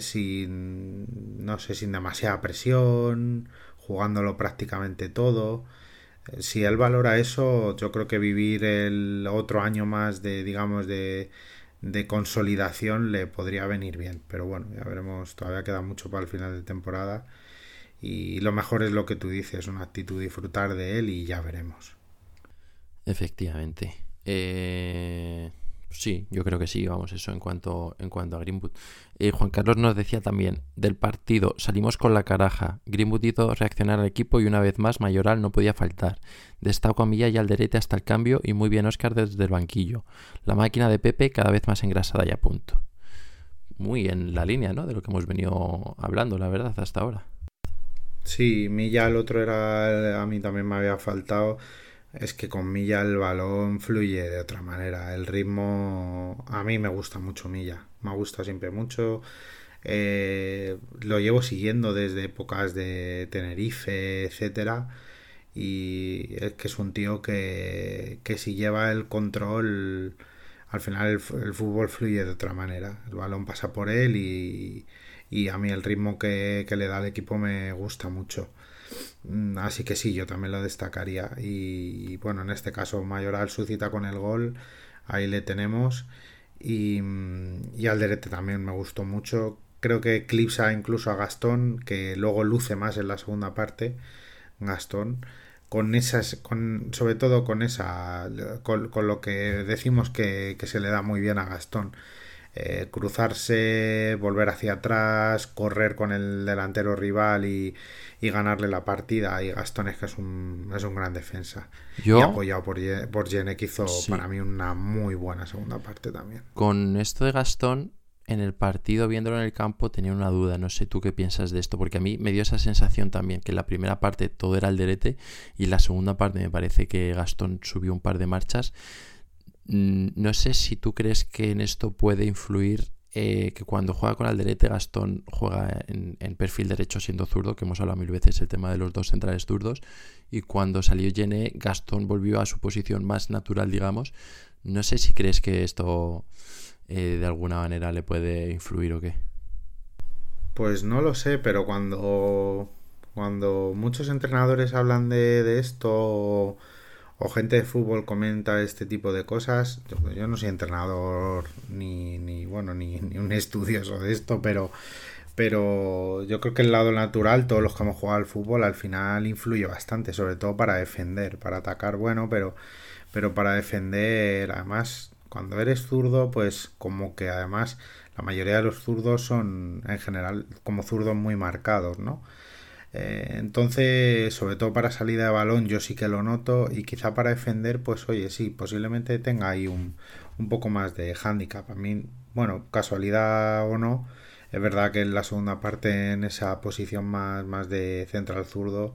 sin, no sé, sin demasiada presión, jugándolo prácticamente todo. Si él valora eso, yo creo que vivir el otro año más de, digamos, de, de consolidación le podría venir bien. Pero bueno, ya veremos, todavía queda mucho para el final de temporada. Y lo mejor es lo que tú dices, una actitud disfrutar de él y ya veremos. Efectivamente. Eh, sí, yo creo que sí, vamos, eso en cuanto, en cuanto a Greenwood. Eh, Juan Carlos nos decía también, del partido salimos con la caraja. Greenwood hizo reaccionar al equipo y una vez más Mayoral no podía faltar. Destaco a Milla y al derete hasta el cambio y muy bien Oscar desde el banquillo. La máquina de Pepe cada vez más engrasada y a punto. Muy en la línea, ¿no? De lo que hemos venido hablando, la verdad, hasta ahora. Sí, Milla el otro era, a mí también me había faltado es que con Milla el balón fluye de otra manera. El ritmo, a mí me gusta mucho Milla, me gusta siempre mucho. Eh, lo llevo siguiendo desde épocas de Tenerife, etcétera. Y es que es un tío que, que si lleva el control, al final el, fútbol fluye de otra manera. El balón pasa por él y, y a mí el ritmo que, que le da al equipo me gusta mucho. Mm, así que sí, yo también lo destacaría. Y bueno, en este caso Mayoral suscita con el gol, ahí le tenemos. Y, mm, y Alderete también me gustó mucho. Creo que eclipsa incluso a Gastón, que luego luce más en la segunda parte. Gastón con esas, con, sobre todo con esa, con, lo que decimos que, que, se le da muy bien a Gastón, eh, cruzarse, volver hacia atrás, correr con el delantero rival y, ganarle la partida. Y Gastón es que es un, es un gran defensa. Y apoyado por, por que hizo para mí una muy buena segunda parte también. Con esto de Gastón, en el partido, viéndolo en el campo, tenía una duda. No sé tú qué piensas de esto, porque a mí me dio esa sensación también, que en la primera parte todo era el derete y en la segunda parte me parece que Gastón subió un par de marchas. Mm, no sé si tú crees que en esto puede influir eh, que cuando juega con Alderete Gastón juega en, perfil derecho siendo zurdo, que hemos hablado mil veces el tema de los dos centrales zurdos, y cuando salió Yene Gastón volvió a su posición más natural, digamos. No sé si crees que esto eh, de alguna manera le puede influir o qué. Pues no lo sé, pero cuando, cuando muchos entrenadores hablan de, de esto o gente de fútbol comenta este tipo de cosas. Yo, no soy entrenador ni, bueno, ni, ni, un estudioso de esto, pero, pero yo creo que el lado natural, todos los que hemos jugado al fútbol, al final influye bastante, sobre todo para defender, para atacar, bueno, pero, pero para defender, además, cuando eres zurdo, pues como que además la mayoría de los zurdos son en general como zurdos muy marcados, ¿no? Eh, entonces, sobre todo para salida de balón, yo sí que lo noto y quizá para defender, pues oye, sí, posiblemente tenga ahí un, un poco más de handicap. A mí, bueno, casualidad o no, es verdad que en la segunda parte, en esa posición más, más de central zurdo,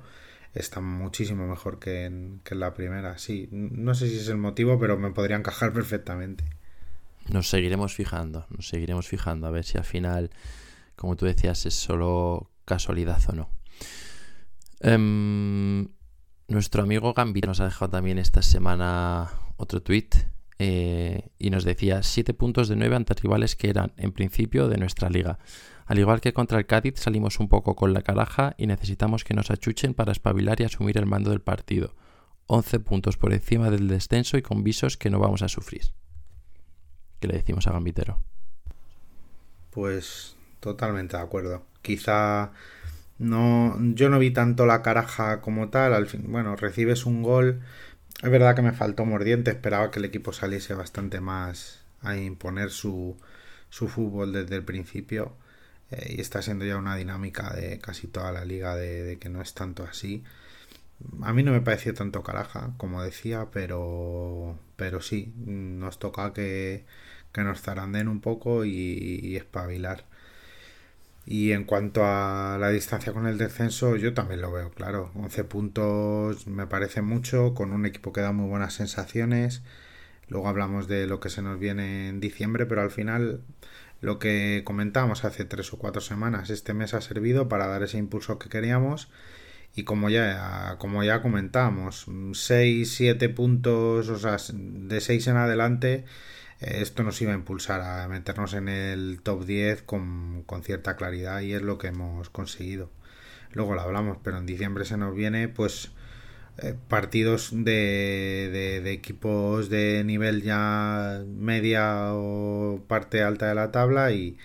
está muchísimo mejor que en, que en la primera. Sí, no sé si es el motivo, pero me podría encajar perfectamente. Nos seguiremos fijando, nos seguiremos fijando a ver si al final, como tú decías, es solo casualidad o no. Em, nuestro amigo Gambit nos ha dejado también esta semana otro tweet eh, y nos decía 7 puntos de 9 ante rivales que eran en principio de nuestra liga. Al igual que contra el Cádiz salimos un poco con la caraja y necesitamos que nos achuchen para espabilar y asumir el mando del partido. 11 puntos por encima del descenso y con visos que no vamos a sufrir. ¿Qué le decimos a Gambitero? Pues totalmente de acuerdo. Quizá no, yo no vi tanto la caraja como tal. Al fin, bueno, recibes un gol. Es verdad que me faltó mordiente. Esperaba que el equipo saliese bastante más a imponer su, su fútbol desde el principio. Eh, y está siendo ya una dinámica de casi toda la liga de, que no es tanto así. A mí no me pareció tanto caraja, como decía, pero, pero sí, nos toca que, que nos zaranden un poco y, y espabilar. Y en cuanto a la distancia con el descenso, yo también lo veo, claro. 11 puntos me parece mucho, con un equipo que da muy buenas sensaciones. Luego hablamos de lo que se nos viene en diciembre, pero al final lo que comentábamos hace tres o cuatro semanas, este mes ha servido para dar ese impulso que queríamos y como ya, como ya comentamos, 6, 7 puntos, o sea, de 6 en adelante, esto nos iba a impulsar a meternos en el top 10 con, con cierta claridad y es lo que hemos conseguido. Luego lo hablamos, pero en diciembre se nos viene pues eh, partidos de, de, equipos de nivel ya media o parte alta de la tabla y,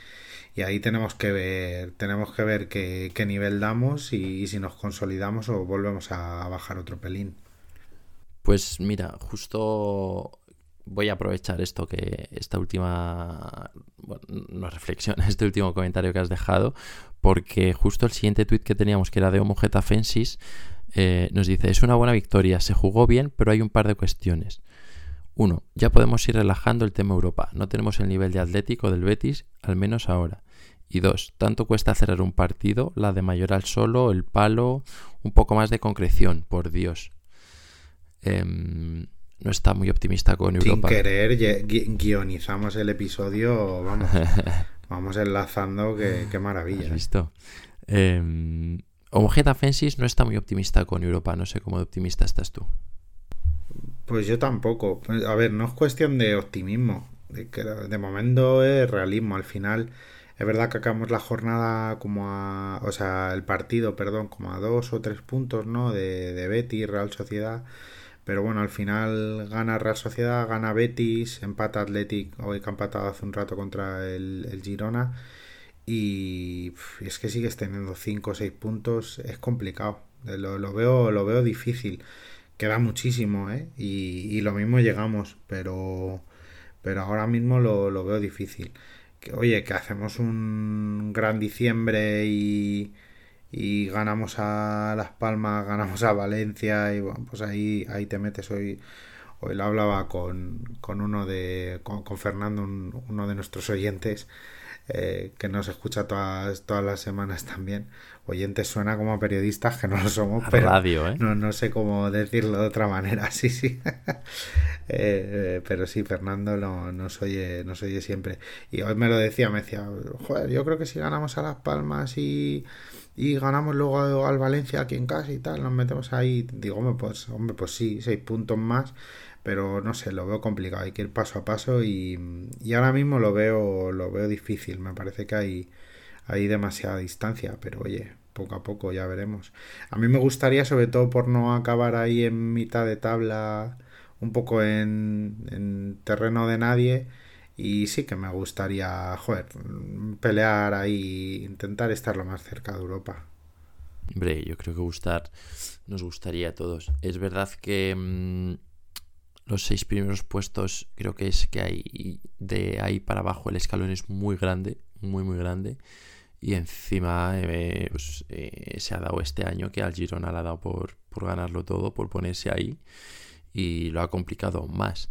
y ahí tenemos que ver tenemos que ver qué, qué nivel damos y, si nos consolidamos o volvemos a, bajar otro pelín. Pues mira, justo voy a aprovechar esto que esta última bueno, no reflexión, este último comentario que has dejado, porque justo el siguiente tweet que teníamos, que era de Homogeta Fensis, eh, nos dice, es una buena victoria, se jugó bien, pero hay un par de cuestiones. Uno, ya podemos ir relajando el tema Europa, no tenemos el nivel de Atlético del Betis, al menos ahora. Y dos, tanto cuesta cerrar un partido, la de Mayoral solo, el palo, un poco más de concreción, por Dios. Em, no está muy optimista con Europa. Sin querer, guionizamos el episodio, vamos, vamos enlazando, qué, maravilla. ¿Has visto? Eh, Fensis no está muy optimista con Europa, no sé cómo de optimista estás tú. Pues yo tampoco. A ver, no es cuestión de optimismo. De, que de momento es realismo. Al final, es verdad que acabamos la jornada como a. O sea, el partido, perdón, como a dos o tres puntos, ¿no? De, de Betis, Real Sociedad. Pero bueno, al final gana Real Sociedad, gana Betis, empata Athletic, hoy que ha empatado hace un rato contra el, el Girona. Y es que sigues teniendo 5 o 6 puntos, es complicado. Eh, lo, veo, lo veo difícil. Queda muchísimo, ¿eh? Y, lo mismo llegamos, pero, pero ahora mismo lo, veo difícil. Que, oye, que hacemos un gran diciembre y, y ganamos a Las Palmas, ganamos a Valencia y bueno, pues ahí, ahí te metes hoy. Hoy lo hablaba con, con uno de. con, Fernando, uno de nuestros oyentes eh, que nos escucha todas, todas las semanas también. Oyentes suena como periodistas que no lo somos, pero radio, ¿eh? no, no sé cómo decirlo de otra manera, sí, sí. Eh, pero sí, Fernando no, nos, oye, nos oye siempre. Y hoy me lo decía, me decía, joder, yo creo que si ganamos a Las Palmas y, y ganamos luego al Valencia aquí en casa y tal, nos metemos ahí, digo, hombre, pues, hombre, pues sí, seis puntos más pero no sé, lo veo complicado, hay que ir paso a paso y, ahora mismo lo veo, lo veo difícil, me parece que hay, hay demasiada distancia, pero oye, poco a poco ya veremos. A mí me gustaría, sobre todo por no acabar ahí en mitad de tabla, un poco en, en terreno de nadie, y sí que me gustaría, joder, pelear ahí, intentar estar lo más cerca de Europa. Hombre, yo creo que gustar nos gustaría a todos. Es verdad que mm, los seis primeros puestos creo que es que hay de ahí para abajo el escalón es muy grande, muy muy grande. Y encima eh, pues, eh, se ha dado este año que al Girona le ha dado por, por, ganarlo todo, por ponerse ahí. Y lo ha complicado más.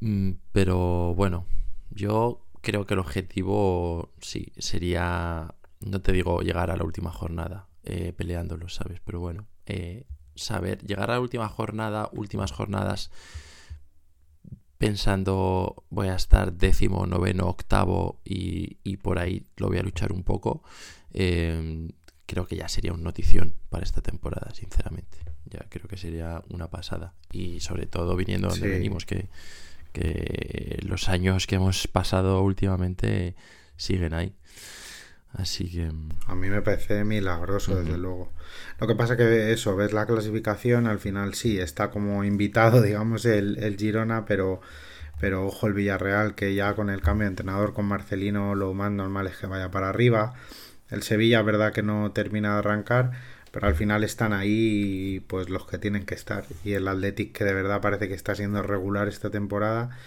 Mm, pero bueno, yo creo que el objetivo sí sería, no te digo llegar a la última jornada eh, peleándolo, ¿sabes? Pero bueno, saber, llegar a la última jornada, últimas jornadas, pensando voy a estar décimo, noveno, octavo y, y por ahí lo voy a luchar un poco, em, creo que ya sería una notición para esta temporada, sinceramente. Ya creo que sería una pasada. Y sobre todo viniendo donde venimos, que, que los años que hemos pasado últimamente siguen ahí. Así que... Mm, A mí me parece milagroso, desde luego. Lo que pasa que eso, ves la clasificación, al final sí, está como invitado, digamos, el, el Girona, pero, pero ojo el Villarreal, que ya con el cambio de entrenador con Marcelino lo más normal es que vaya para arriba. El Sevilla, verdad que no termina de arrancar, pero al final están ahí pues los que tienen que estar. Y el Athletic, que de verdad parece que está siendo regular esta temporada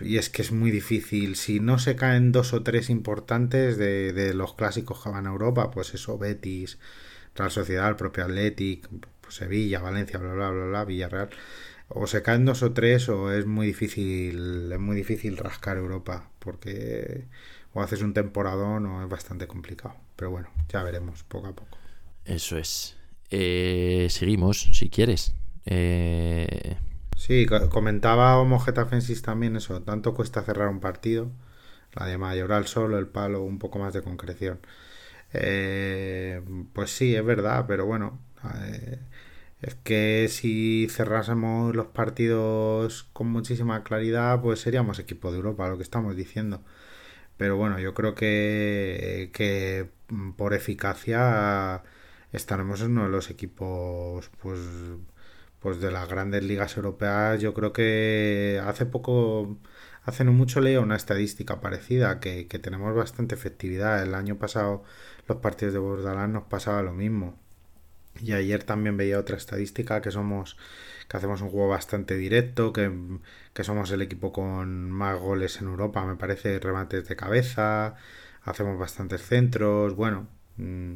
y es que es muy difícil. Si no se caen dos o tres importantes de, los clásicos que van a Europa, pues eso, Betis, Real Sociedad, el propio Athletic, pues Sevilla, Valencia, bla, bla, bla, bla, Villarreal. O se caen dos o tres o es muy difícil, es muy difícil rascar Europa, porque o haces un temporadón o es bastante complicado. Pero bueno, ya veremos, poco a poco. Eso es. Eh, seguimos, si quieres. Eh, Sí, comentaba Homo Getafensis también eso, tanto cuesta cerrar un partido, la de Mayoral solo, el palo, un poco más de concreción. Eh, pues sí, es verdad, pero bueno, Eh, es que si cerrásemos los partidos con muchísima claridad, pues seríamos equipo de Europa, lo que estamos diciendo. Pero bueno, yo creo que, que por eficacia estaremos en uno de los equipos pues pues de las grandes ligas europeas. Yo creo que hace poco hace no mucho leí una estadística parecida que, que tenemos bastante efectividad. El año pasado los partidos de Bordalas nos pasaba lo mismo. Y ayer también veía otra estadística que somos que hacemos un juego bastante directo que, que somos el equipo con más goles en Europa me parece remates de cabeza hacemos bastantes centros bueno mm,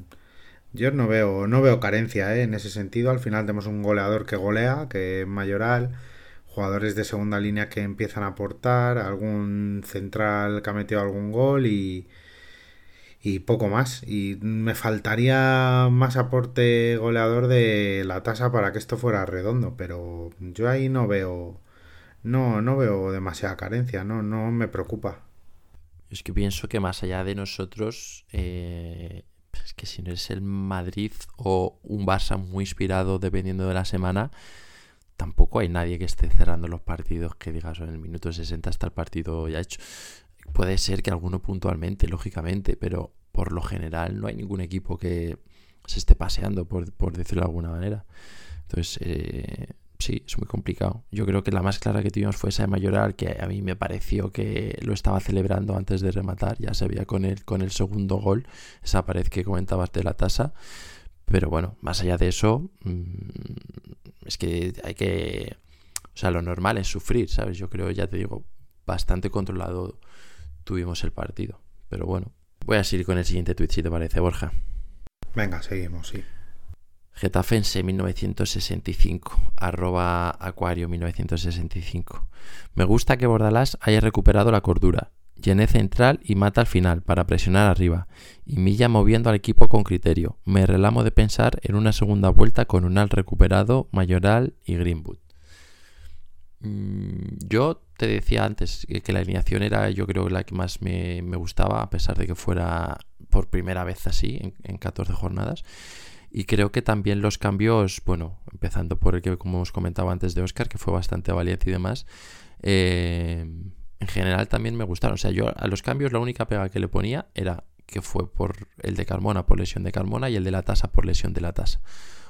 yo no veo, no veo carencia ¿eh? en ese sentido. Al final tenemos un goleador que golea, que es mayoral, jugadores de segunda línea que empiezan a aportar, algún central que ha metido algún gol y, y poco más. Y me faltaría más aporte goleador de la tasa para que esto fuera redondo, pero yo ahí no veo, no, no veo demasiada carencia, no, no me preocupa. Es que pienso que más allá de nosotros, eh, es que si no es el Madrid o un Barça muy inspirado dependiendo de la semana, tampoco hay nadie que esté cerrando los partidos que digas en el minuto 60 está el partido ya hecho. Puede ser que alguno puntualmente, lógicamente, pero por lo general no hay ningún equipo que se esté paseando, por, por decirlo de alguna manera. Entonces, eh, sí, es muy complicado. Yo creo que la más clara que tuvimos fue esa de Mayoral, que a mí me pareció que lo estaba celebrando antes de rematar, ya se veía con el, con el segundo gol, esa pared que comentabas de la tasa. Pero bueno, más allá de eso, mm, es que hay que... O sea, lo normal es sufrir, ¿sabes? Yo creo, ya te digo, bastante controlado tuvimos el partido. Pero bueno, voy a seguir con el siguiente tweet si te parece, Borja. Venga, seguimos, sí. Getafense 1965, arroba acuario 1965. Me gusta que Bordalás haya recuperado la cordura. Llené central y mata al final para presionar arriba. Y Milla moviendo al equipo con criterio. Me relamo de pensar en una segunda vuelta con un al recuperado, Mayoral y Greenwood. Mm, yo te decía antes que la alineación era yo creo la que más me, gustaba, a pesar de que fuera por primera vez así en, en 14 jornadas. Y creo que también los cambios, bueno, empezando por el que como hemos comentado antes de Oscar, que fue bastante valiente y demás, eh, en general también me gustaron. O sea, yo a los cambios la única pega que le ponía era que fue por el de Carmona por lesión de Carmona y el de la tasa por lesión de la tasa.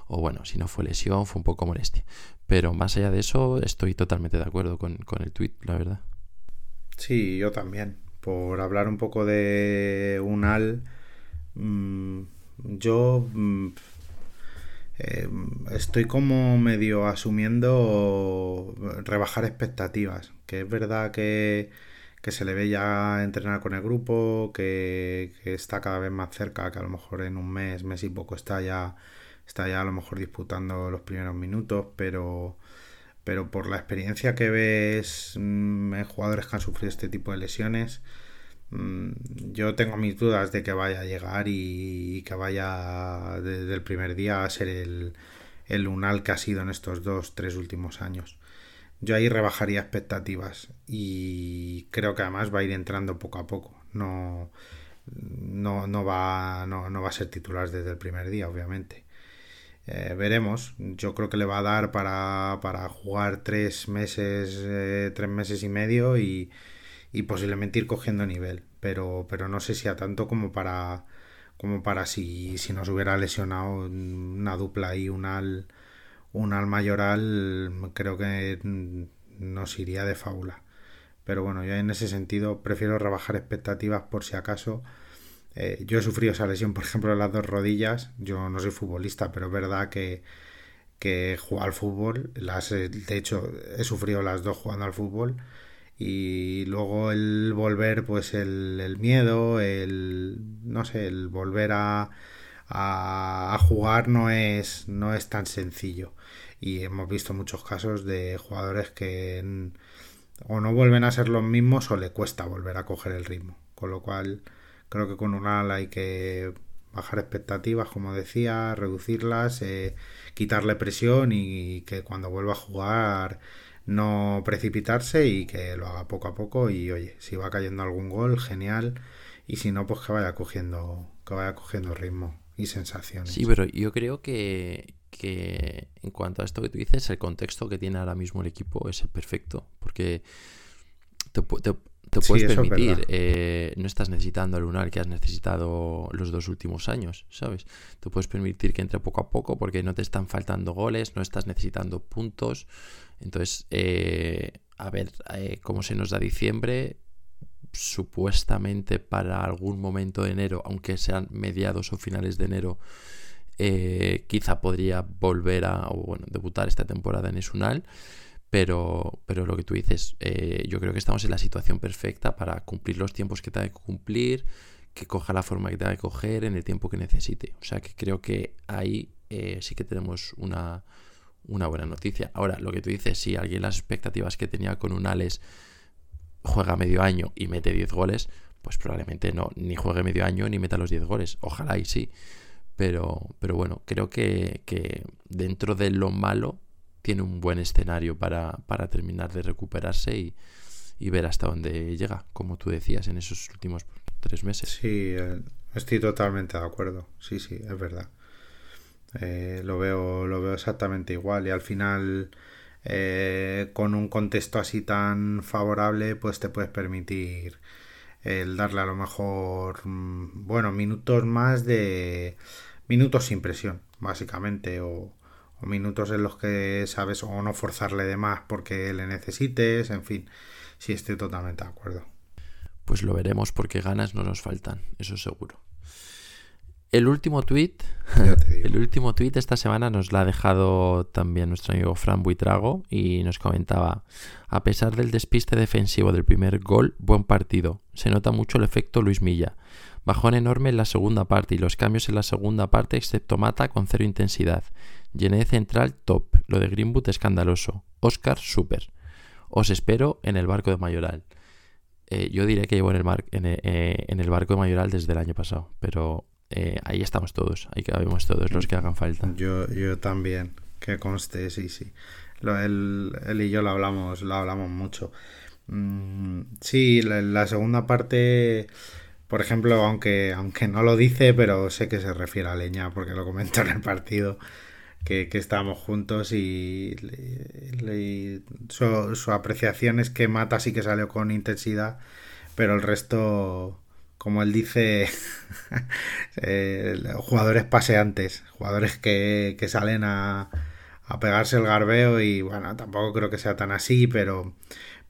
O bueno, si no fue lesión, fue un poco molestia. Pero más allá de eso, estoy totalmente de acuerdo con, el tweet, la verdad. Sí, yo también. Por hablar un poco de Unal, mm, yo mm, eh, estoy como medio asumiendo rebajar expectativas. Que es verdad que, se le ve ya entrenar con el grupo, que, está cada vez más cerca, que a lo mejor en un mes, mes y poco está ya, está ya a lo mejor disputando los primeros minutos, pero, pero por la experiencia que ves mm, en jugadores que han sufrido este tipo de lesiones, yo tengo mis dudas de que vaya a llegar y, que vaya desde el primer día a ser el, el lunal que ha sido en estos dos, tres últimos años. Yo ahí rebajaría expectativas y creo que además va a ir entrando poco a poco. No, no, no, va, no, no va a ser titular desde el primer día, obviamente. Eh, veremos. Yo creo que le va a dar para, para jugar tres meses, eh, tres meses y medio y, y posiblemente ir cogiendo nivel, pero, pero no sé si a tanto como para como para si, si nos hubiera lesionado una dupla y un al, un al mayoral, creo que nos iría de fábula. Pero bueno, yo en ese sentido prefiero rebajar expectativas por si acaso. Eh, yo he sufrido esa lesión, por ejemplo, en las dos rodillas. Yo no soy futbolista, pero es verdad que, que juego al fútbol. Las, de hecho, he sufrido las dos jugando al fútbol y luego el volver pues el, miedo el no sé el volver a, a, jugar no es no es tan sencillo. Y hemos visto muchos casos de jugadores que o no vuelven a ser los mismos o le cuesta volver a coger el ritmo. Con lo cual creo que con un ala hay que bajar expectativas como decía reducirlas eh, quitarle presión y que cuando vuelva a jugar no precipitarse y que lo haga poco a poco y oye, si va cayendo algún gol, genial, y si no, pues que vaya cogiendo, que vaya cogiendo ritmo y sensaciones. Sí, pero yo creo que, que en cuanto a esto que tú dices, el contexto que tiene ahora mismo el equipo es el perfecto, porque te, puedes permitir, eh, no estás necesitando el lunar que has necesitado los dos últimos años, ¿sabes? Te puedes permitir que entre poco a poco porque no te están faltando goles, no estás necesitando puntos. Entonces, eh, a ver eh, cómo se nos da diciembre. Supuestamente para algún momento de enero, aunque sean mediados o finales de enero, quizá podría volver a, o bueno, debutar esta temporada en Esunal. Pero, pero lo que tú dices, eh, yo creo que estamos en la situación perfecta para cumplir los tiempos que tenga que cumplir, que coja la forma que tenga que coger en el tiempo que necesite. O sea que creo que ahí eh, sí que tenemos una, buena noticia. Ahora, lo que tú dices, si alguien las expectativas que tenía con un Alex juega medio año y mete 10 goles, pues probablemente no, ni juegue medio año ni meta los 10 goles. Ojalá y sí. Pero, pero bueno, creo que, que dentro de lo malo tiene un buen escenario para, terminar de recuperarse y, ver hasta dónde llega, como tú decías, en esos últimos tres meses. Sí, eh, estoy totalmente de acuerdo. Sí, sí, es verdad. Eh, lo, veo, lo veo exactamente igual y al final eh, con un contexto así tan favorable pues te puedes permitir el darle a lo mejor mm, bueno minutos más de minutos sin presión básicamente o, minutos en los que sabes o no forzarle de más porque le necesites, en fin, sí estoy totalmente de acuerdo. Pues lo veremos porque ganas no nos faltan, eso seguro. El último tweet, el último tweet esta semana nos lo ha dejado también nuestro amigo Fran Buitrago y nos comentaba, a pesar del despiste defensivo del primer gol, buen partido. Se nota mucho el efecto Luis Milla. Bajón enorme en la segunda parte y los cambios en la segunda parte excepto Mata con cero intensidad. Llené central top. Lo de Greenwood escandaloso. Oscar super. Os espero en el barco de Mayoral. Eh, yo diré que llevo en el, eh, en, el, barco de Mayoral desde el año pasado, pero eh, ahí estamos todos, ahí cabemos todos los que hagan falta. Yo, yo también, que conste, sí, sí. Lo, él, y yo lo hablamos, lo hablamos mucho. Mm, sí, la, segunda parte, por ejemplo, aunque, aunque no lo dice, pero sé que se refiere a Leña, porque lo comentó en el partido que, estábamos juntos y, su, apreciación es que Mata sí que salió con intensidad, pero el resto, como él dice, eh, jugadores paseantes, jugadores que, salen a, a, pegarse el garbeo y bueno, tampoco creo que sea tan así, pero,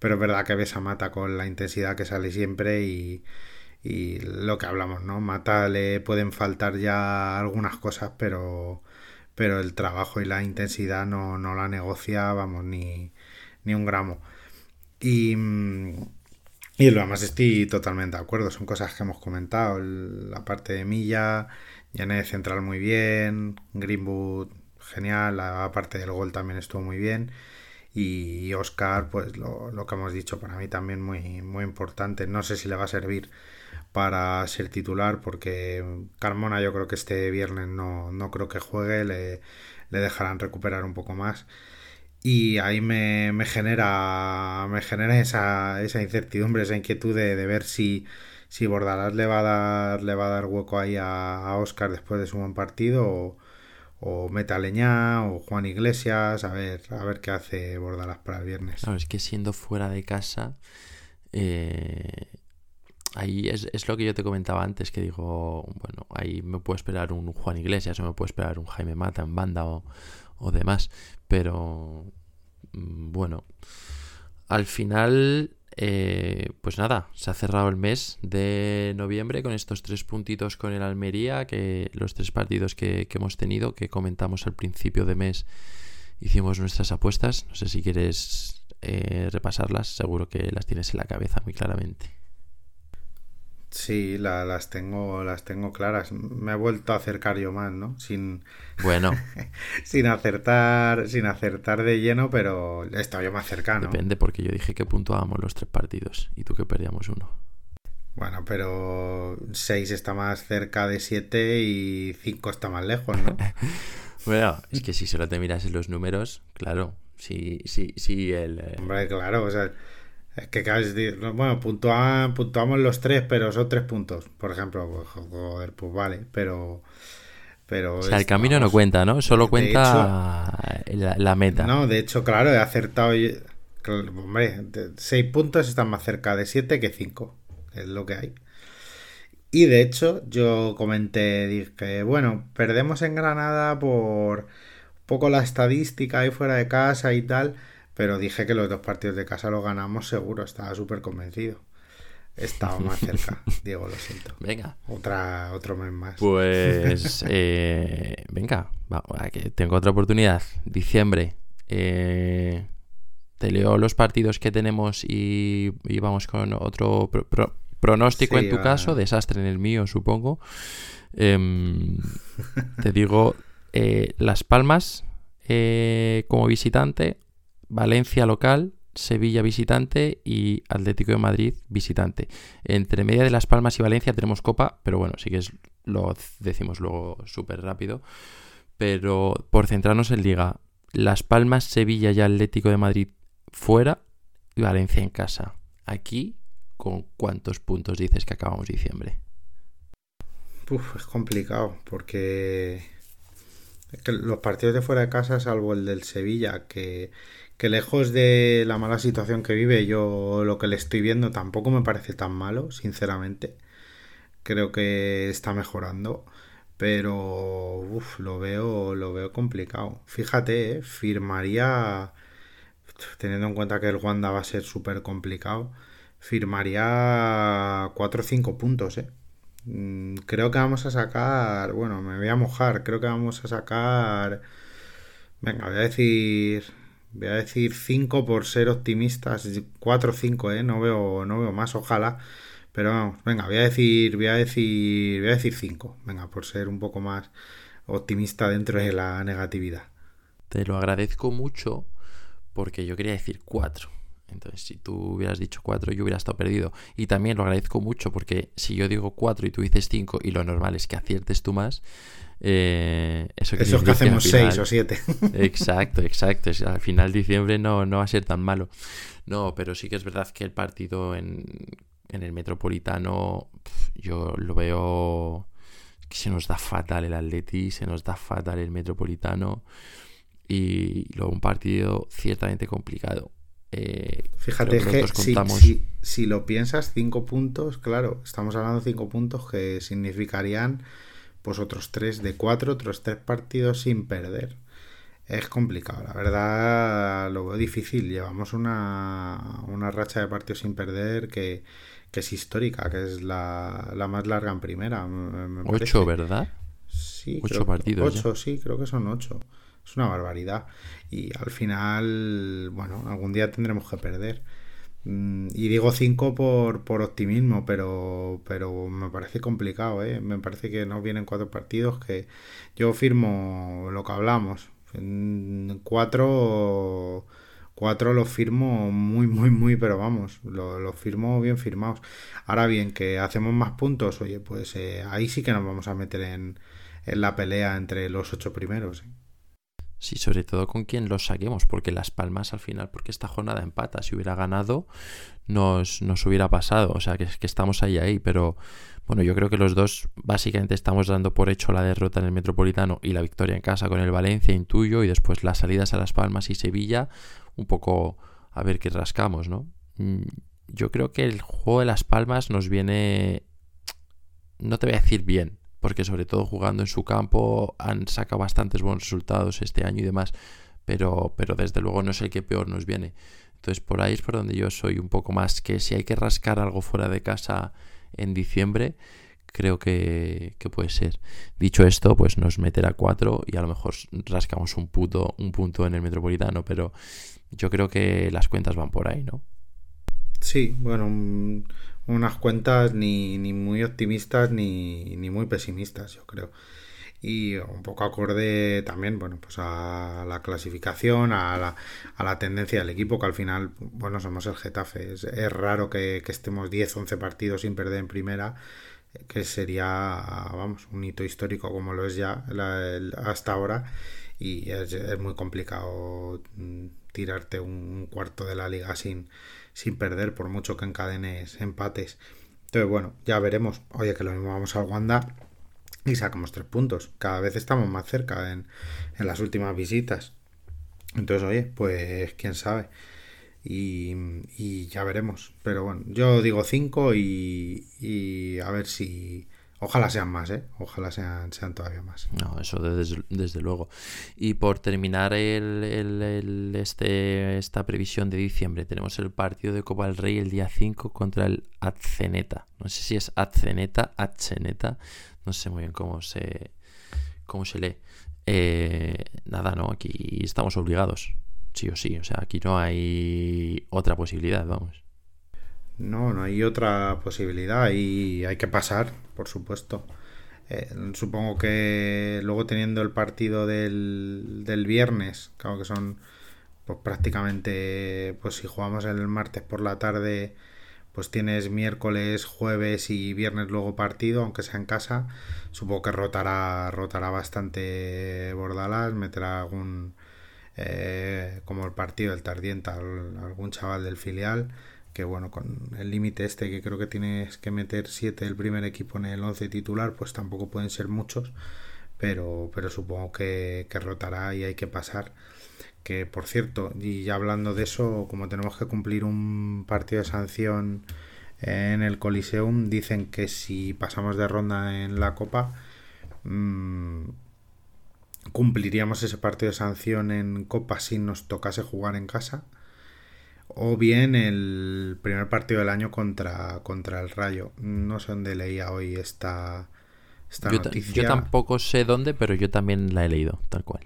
pero es verdad que ves a Mata con la intensidad que sale siempre y, y lo que hablamos, ¿no? Mata le pueden faltar ya algunas cosas, pero pero el trabajo y la intensidad no, no la negocia, vamos, ni, ni un gramo. Y, mm, y lo demás estoy totalmente de acuerdo, son cosas que hemos comentado, la parte de Milla, Janet Central muy bien, Greenwood genial, la parte del gol también estuvo muy bien y Oscar, pues lo, lo, que hemos dicho para mí también muy, muy importante, no sé si le va a servir para ser titular porque Carmona yo creo que este viernes no, no creo que juegue, le, dejarán recuperar un poco más y ahí me, me genera me genera esa, esa, incertidumbre, esa inquietud de, ver si, si Bordalás le va a dar le va a dar hueco ahí a, Oscar después de su buen partido o, o Metaleña o Juan Iglesias, a ver, a ver qué hace Bordalás para el viernes. es que siendo fuera de casa eh, ahí es, lo que yo te comentaba antes, que digo, bueno, ahí me puedo esperar un Juan Iglesias o me puedo esperar un Jaime Mata en banda o, demás, pero mm, bueno, al final, eh, pues nada, se ha cerrado el mes de noviembre con estos tres puntitos con el Almería, que los tres partidos que, hemos tenido, que comentamos al principio de mes, hicimos nuestras apuestas, no sé si quieres eh, repasarlas, seguro que las tienes en la cabeza muy claramente. Sí, las tengo, las tengo claras. Me he vuelto a acercar yo más, ¿no? Sin. Bueno. sin acertar, sin acertar de lleno, pero he estado yo más cercano. Depende, porque yo dije que puntuábamos los tres partidos y tú que perdíamos uno. Bueno, pero 6 está más cerca de 7 y 5 está más lejos, ¿no? bueno, es que si solo te miras en los números, claro. Sí, sí, sí, el. Eh, Hombre, claro, o sea es que bueno, puntuamos los tres, pero son tres puntos, por ejemplo. Pues, joder, pues vale, pero, Pero O sea, el camino no cuenta, ¿no? Solo cuenta la, la meta. No, de hecho, claro, he acertado. Hombre, seis puntos están más cerca de siete que cinco. Es lo que hay. Y de hecho, yo comenté, dije, bueno, perdemos en Granada por un poco la estadística ahí fuera de casa y tal. Pero dije que los dos partidos de casa los ganamos seguro, estaba súper convencido. Estaba más cerca, Diego, lo siento. Venga. Otra, otro mes más. Pues eh, venga, va, que tengo otra oportunidad. Diciembre. eh, te leo los partidos que tenemos y, y vamos con otro pro- pro- pronóstico Sí, en tu va. caso, desastre en el mío, supongo. Em, te digo, eh, Las Palmas eh, como visitante, Valencia local, Sevilla visitante y Atlético de Madrid visitante. Entre media de Las Palmas y Valencia tenemos Copa, pero bueno, sí que es, lo decimos luego súper rápido. Pero por centrarnos en Liga, Las Palmas, Sevilla y Atlético de Madrid fuera y Valencia en casa. Aquí, ¿con cuántos puntos dices que acabamos diciembre? Uf, es complicado porque los partidos de fuera de casa, salvo el del Sevilla, que, que lejos de la mala situación que vive, yo lo que le estoy viendo tampoco me parece tan malo, sinceramente. Creo que está mejorando, pero uf, lo veo, lo veo complicado. Fíjate, eh, firmaría, teniendo en cuenta que el Wanda va a ser súper complicado, firmaría 4 o 5 puntos, eh. Mm, Creo que vamos a sacar, bueno, me voy a mojar, creo que vamos a sacar, venga, voy a decir, voy a decir 5 por ser optimistas, 4 o 5, eh, no veo, no veo más, ojalá, pero vamos, venga, voy a decir, voy a decir, voy a decir 5, venga, por ser un poco más optimista dentro de la negatividad. Te lo agradezco mucho porque yo quería decir 4. Entonces, si tú hubieras dicho 4, yo hubiera estado perdido. Y también lo agradezco mucho porque si yo digo 4 y tú dices 5 y lo normal es que aciertes tú más, eh, eso, es que hacemos final- 6 o 7. Exacto, exacto. Al final diciembre no, no va a ser tan malo. No, pero sí que es verdad que el partido en, en el Metropolitano, yo lo veo que se nos da fatal el Atleti, se nos da fatal el Metropolitano y luego un partido ciertamente complicado. Eh, Fíjate que, si, contamos- si- si lo piensas, 5 puntos, claro, estamos hablando de 5 puntos que significarían pues otros 3 de 4, otros 3 partidos sin perder. Es complicado, la verdad lo veo difícil. Llevamos una, una racha de partidos sin perder que, que es histórica, que es la, la más larga en primera. me- me parece. Ocho, ¿verdad? Sí, Ocho creo- partidos ya. Ocho, sí, creo que son ocho. Es una barbaridad. Y al final, bueno, algún día tendremos que perder. Mm, Y digo cinco por, por optimismo, pero, pero me parece complicado, ¿eh? Me parece que no vienen cuatro partidos, que yo firmo lo que hablamos. Cuatro, cuatro los firmo muy, muy, muy, pero vamos, lo- los firmo bien firmados. Ahora bien, que hacemos más puntos, oye, pues eh, ahí sí que nos vamos a meter en, en la pelea entre los ocho primeros. ¿eh? Sí, sobre todo con quien los saquemos, porque Las Palmas al final, porque esta jornada empata, si hubiera ganado, nos, nos hubiera pasado, o sea que, que estamos ahí ahí, pero bueno, yo creo que los dos básicamente estamos dando por hecho la derrota en el Metropolitano y la victoria en casa con el Valencia, intuyo, y después las salidas a Las Palmas y Sevilla, un poco a ver qué rascamos, ¿no? Mm, Yo creo que el juego de Las Palmas nos viene, no te voy a decir bien, porque sobre todo jugando en su campo han sacado bastantes buenos resultados este año y demás, pero, pero desde luego no es el que peor nos viene. Entonces por ahí es por donde yo soy un poco más que si hay que rascar algo fuera de casa en diciembre, creo que, que puede ser. Dicho esto, pues nos meterá cuatro y a lo mejor rascamos un, puto, un punto en el metropolitano, pero yo creo que las cuentas van por ahí, ¿no? Sí, bueno, un- unas cuentas ni, ni muy optimistas ni, ni muy pesimistas, yo creo. Y un poco acorde también, bueno, pues a la clasificación, a la, a la tendencia del equipo, que al final, bueno, somos el Getafe. Es, es raro que, estemos 10, 11 partidos sin perder en primera, que sería, vamos, un hito histórico como lo es ya la- hasta ahora. Y es, es muy complicado mm, tirarte un cuarto de la liga sin, sin perder, por mucho que encadenes empates. Entonces, bueno, ya veremos. Oye, que lo mismo vamos al Wanda y sacamos tres puntos. Cada vez estamos más cerca en, en las últimas visitas. Entonces, oye, pues quién sabe. Y, y ya veremos. Pero bueno, yo digo cinco y, y a ver si, Ojalá sean más, ¿eh? Ojalá sean, sean todavía más. No, eso desde, desde luego. Y por terminar el, el, este, esta previsión de diciembre, tenemos el partido de Copa del Rey el día 5 contra el Atzeneta. No sé si es Atzeneta, Atzeneta, no sé muy bien cómo se, cómo se lee. Eh, nada, no, aquí estamos obligados, sí o sí. O sea, aquí no hay otra posibilidad, vamos. No, no hay otra posibilidad y hay que pasar, por supuesto. Eh, supongo que luego teniendo el partido del, del viernes, claro que son pues prácticamente, pues si jugamos el martes por la tarde, pues tienes miércoles, jueves y viernes luego partido, aunque sea en casa. Supongo que rotará, rotará bastante Bordalas, meterá algún, eh, como el partido del Tardienta, algún chaval del filial que bueno, con el límite este que creo que tienes que meter 7 el primer equipo en el 11 titular, pues tampoco pueden ser muchos, pero, pero supongo que, rotará y hay que pasar. Que por cierto, y ya hablando de eso, como tenemos que cumplir un partido de sanción en el Coliseum, dicen que si pasamos de ronda en la Copa, mmm, cumpliríamos ese partido de sanción en Copa si nos tocase jugar en casa o bien el primer partido del año contra, contra el Rayo. No sé dónde leía hoy esta, esta yo noticia. Yo tampoco sé dónde, pero yo también la he leído, tal cual.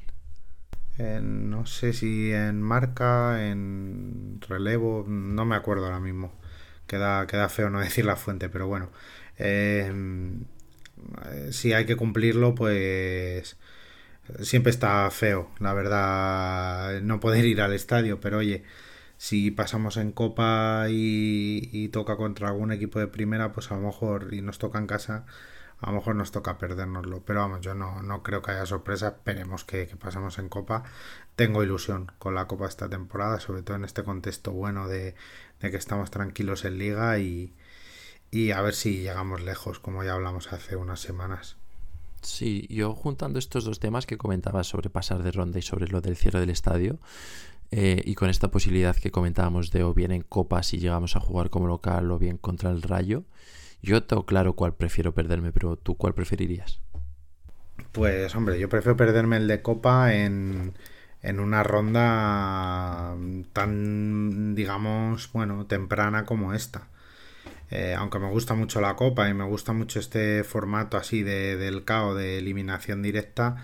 no sé si en marca, en relevo, no me acuerdo ahora mismo. Queda, queda feo no decir la fuente, pero bueno. Em, si hay que cumplirlo, pues siempre está feo, la verdad, no poder ir al estadio, pero oye, si pasamos en copa y, toca contra algún equipo de primera, pues a lo mejor, y nos toca en casa, a lo mejor nos toca perdérnoslo. Pero vamos, yo no, no creo que haya sorpresa. Esperemos que, pasemos en Copa. Tengo ilusión con la Copa esta temporada, sobre todo en este contexto bueno de, de que estamos tranquilos en Liga y, y a ver si llegamos lejos, como ya hablamos hace unas semanas. Sí, yo juntando estos dos temas que comentabas sobre pasar de ronda y sobre lo del cierre del estadio, eh, y con esta posibilidad que comentábamos de o bien en Copa si llegamos a jugar como local o bien contra el Rayo, yo tengo claro cuál prefiero perderme, pero tú cuál preferirías? Pues hombre, yo prefiero perderme el de Copa en, en una ronda tan, digamos, bueno, temprana como esta. Eh, aunque me gusta mucho la Copa y me gusta mucho este formato así de, del caos de eliminación directa,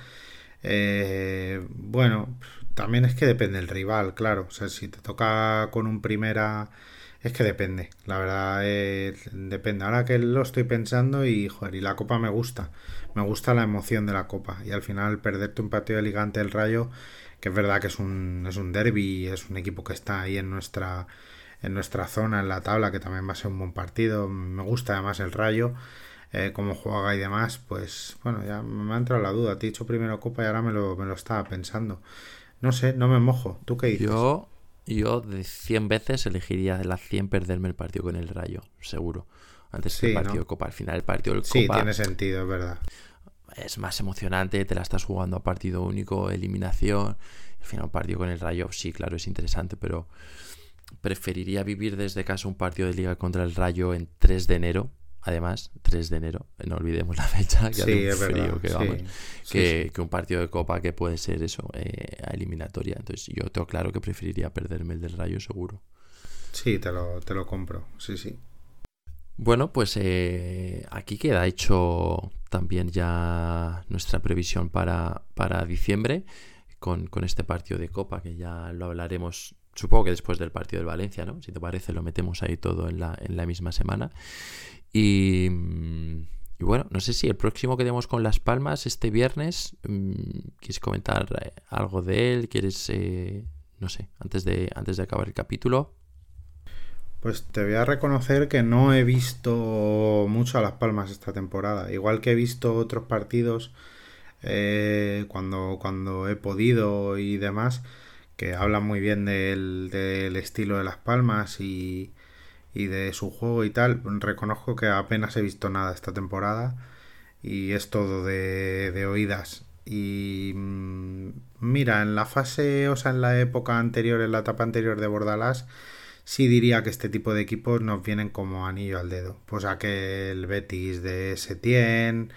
eh, bueno, también es que depende del rival, claro. O sea, si te toca con un primera. Es que depende, la verdad depende. Ahora que lo estoy pensando y, joder, y la copa me gusta. Me gusta la emoción de la copa. Y al final perderte un partido elegante del Rayo, que es verdad que es un, es un derby, es un equipo que está ahí en nuestra, en nuestra zona, en la tabla, que también va a ser un buen partido. Me gusta además el Rayo, eh, cómo juega y demás. Pues bueno, ya me ha entrado la duda. Te he dicho primero copa y ahora me lo, me lo estaba pensando. No sé, no me mojo. ¿Tú qué dices? Yo, yo de 100 veces elegiría de las 100 perderme el partido con el Rayo, seguro. Antes que el partido de Copa. Al final, el partido del Copa. Sí, tiene sentido, es verdad. Es más emocionante, te la estás jugando a partido único, eliminación. Al final, un partido con el Rayo, sí, claro, es interesante, pero preferiría vivir desde casa un partido de liga contra el Rayo en 3 de enero además, 3 de enero, no olvidemos la fecha, que hace un frío que vamos, que, un partido de copa que puede ser eso, eh, a eliminatoria. Entonces yo tengo claro que preferiría perderme el del Rayo seguro. Sí, te lo, te lo compro, sí, sí. Bueno, pues eh, aquí queda hecho también ya nuestra previsión para, para diciembre con, con, este partido de Copa, que ya lo hablaremos, supongo que después del partido del Valencia, ¿no? Si te parece, lo metemos ahí todo en la, en la misma semana. Y, bueno, no sé si el próximo que demos con Las Palmas este viernes, mm, ¿quieres comentar eh, algo de él? ¿Quieres, eh, no sé, antes de, antes de acabar el capítulo? Pues te voy a reconocer que no he visto mucho a Las Palmas esta temporada. Igual que he visto otros partidos eh, cuando, cuando he podido y demás, que hablan muy bien del, del estilo de Las Palmas y, y de su juego y tal, reconozco que apenas he visto nada esta temporada y es todo de, oídas. Y mm, mira, en la fase, o sea, en la época anterior, en la etapa anterior de Bordalás, sí diría que este tipo de equipos nos vienen como anillo al dedo. Pues aquel Betis de Setién,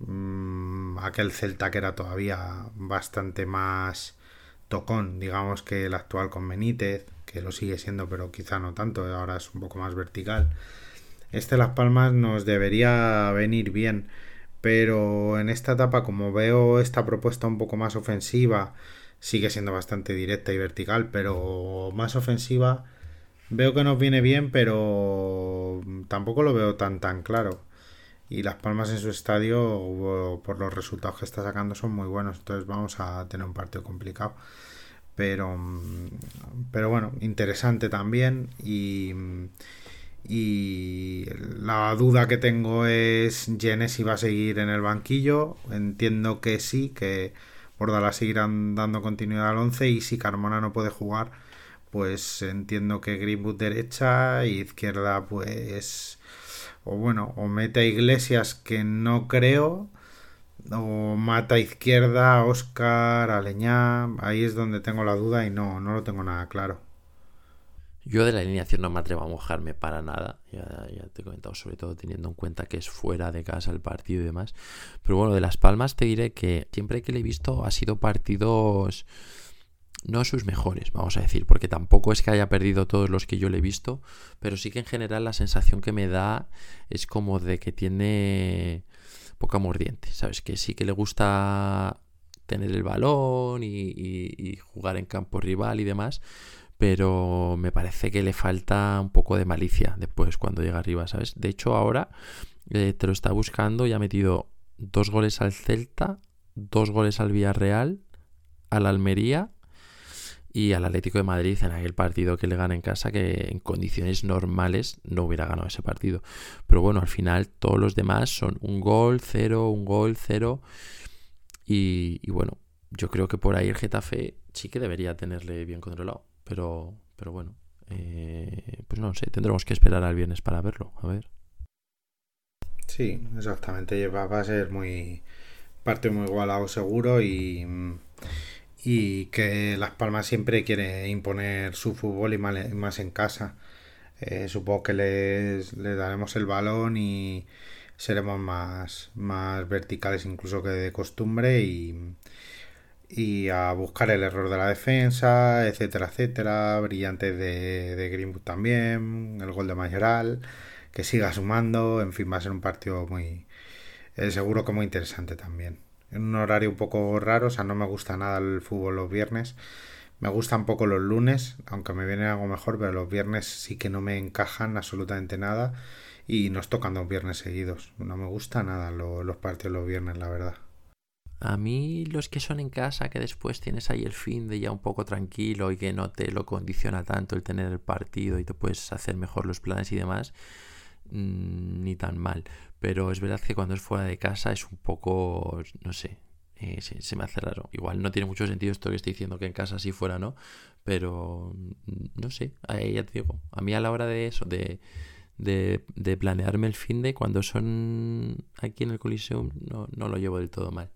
mm, aquel Celta que era todavía bastante más tocón, digamos, que el actual con Benítez, que lo sigue siendo, pero quizá no tanto, ahora es un poco más vertical. Este Las Palmas nos debería venir bien, pero en esta etapa, como veo esta propuesta un poco más ofensiva, sigue siendo bastante directa y vertical, pero más ofensiva, veo que nos viene bien, pero tampoco lo veo tan tan claro. Y Las Palmas en su estadio, por los resultados que está sacando, son muy buenos, entonces vamos a tener un partido complicado pero pero bueno interesante también y y la duda que tengo es si va a seguir en el banquillo. Entiendo que sí, que Bordalás seguirán dando continuidad al 11 y si Carmona no puede jugar, pues entiendo que Greenwood derecha y izquierda pues o bueno, o mete a Iglesias que no creo o mata izquierda Oscar, a Leñá, ahí es donde tengo la duda y no, no lo tengo nada claro. Yo de la alineación no me atrevo a mojarme para nada, ya, te he comentado, sobre todo teniendo en cuenta que es fuera de casa el partido y demás. Pero bueno, de Las Palmas te diré que siempre que le he visto ha sido partidos no sus mejores, vamos a decir, porque tampoco es que haya perdido todos los que yo le he visto, pero sí que en general la sensación que me da es como de que tiene poca mordiente, ¿sabes? Que sí que le gusta tener el balón y jugar en campo rival y demás, pero me parece que le falta un poco de malicia después cuando llega arriba, ¿sabes? De hecho, ahora eh, te lo está buscando y ha metido dos goles al Celta, dos goles al Villarreal, al Almería y al Atlético de Madrid en aquel partido que le gana en casa, que en condiciones normales no hubiera ganado ese partido. Pero bueno, al final todos los demás son un gol, cero, un gol, cero. Y, bueno, yo creo que por ahí el Getafe sí que debería tenerle bien controlado. Pero, pero bueno, eh, pues no sé, tendremos que esperar al viernes para verlo, a ver. Sí, exactamente, va, a ser muy parte muy igualado seguro y, y que Las Palmas siempre quiere imponer su fútbol y más en casa. Eh, supongo que les, daremos el balón y seremos más, más verticales incluso que de costumbre y, y a buscar el error de la defensa, etcétera, etcétera. Brillante de, de Greenwood también, el gol de Mayoral, que siga sumando. En fin, va a ser un partido muy. Eh, seguro que muy interesante también. En un horario un poco raro, o sea, no me gusta nada el fútbol los viernes. Me gustan poco los lunes, aunque me viene algo mejor, pero los viernes sí que no me encajan absolutamente nada. Y nos tocan dos viernes seguidos. No me gusta nada los partidos los viernes, la verdad. A mí los que son en casa, que después tienes ahí el fin de ya un poco tranquilo y que no te lo condiciona tanto el tener el partido y te puedes hacer mejor los planes y demás, mm, ni tan mal. Pero es verdad que cuando es fuera de casa es un poco, no sé, eh, se, me hace raro. Igual no tiene mucho sentido esto que estoy diciendo que en casa sí fuera, ¿no? Pero mm, no sé, ahí ya te digo, a mí a la hora de eso, de, de, de planearme el fin de cuando son aquí en el Coliseum, no, no lo llevo del todo mal.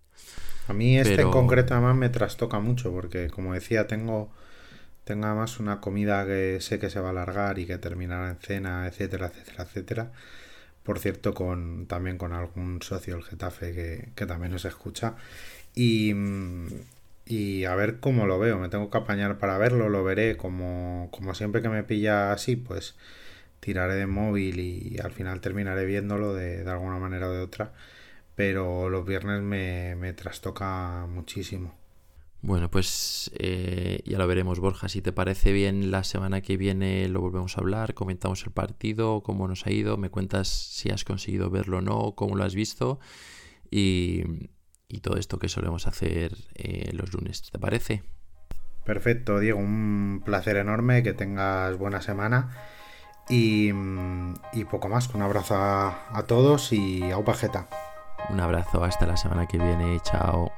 A mí este en concreto además me trastoca mucho porque como decía tengo tengo además una comida que sé que se va a alargar y que terminará en cena, etcétera, etcétera, etcétera. Por cierto, con también con algún socio del Getafe que, que también nos escucha. Y, y a ver cómo lo veo. Me tengo que apañar para verlo, lo veré. Como, como siempre que me pilla así, pues tiraré de móvil y al final terminaré viéndolo de, de alguna manera o de otra pero los viernes me, me trastoca muchísimo. Bueno, pues eh, ya lo veremos, Borja. Si te parece bien, la semana que viene lo volvemos a hablar, comentamos el partido, cómo nos ha ido, me cuentas si has conseguido verlo o no, cómo lo has visto y, todo esto que solemos hacer eh, los lunes. ¿Te parece? Perfecto, Diego, un placer enorme, que tengas buena semana y, poco más. Un abrazo a, todos y a Upajeta. Un abrazo, hasta la semana que viene, chao.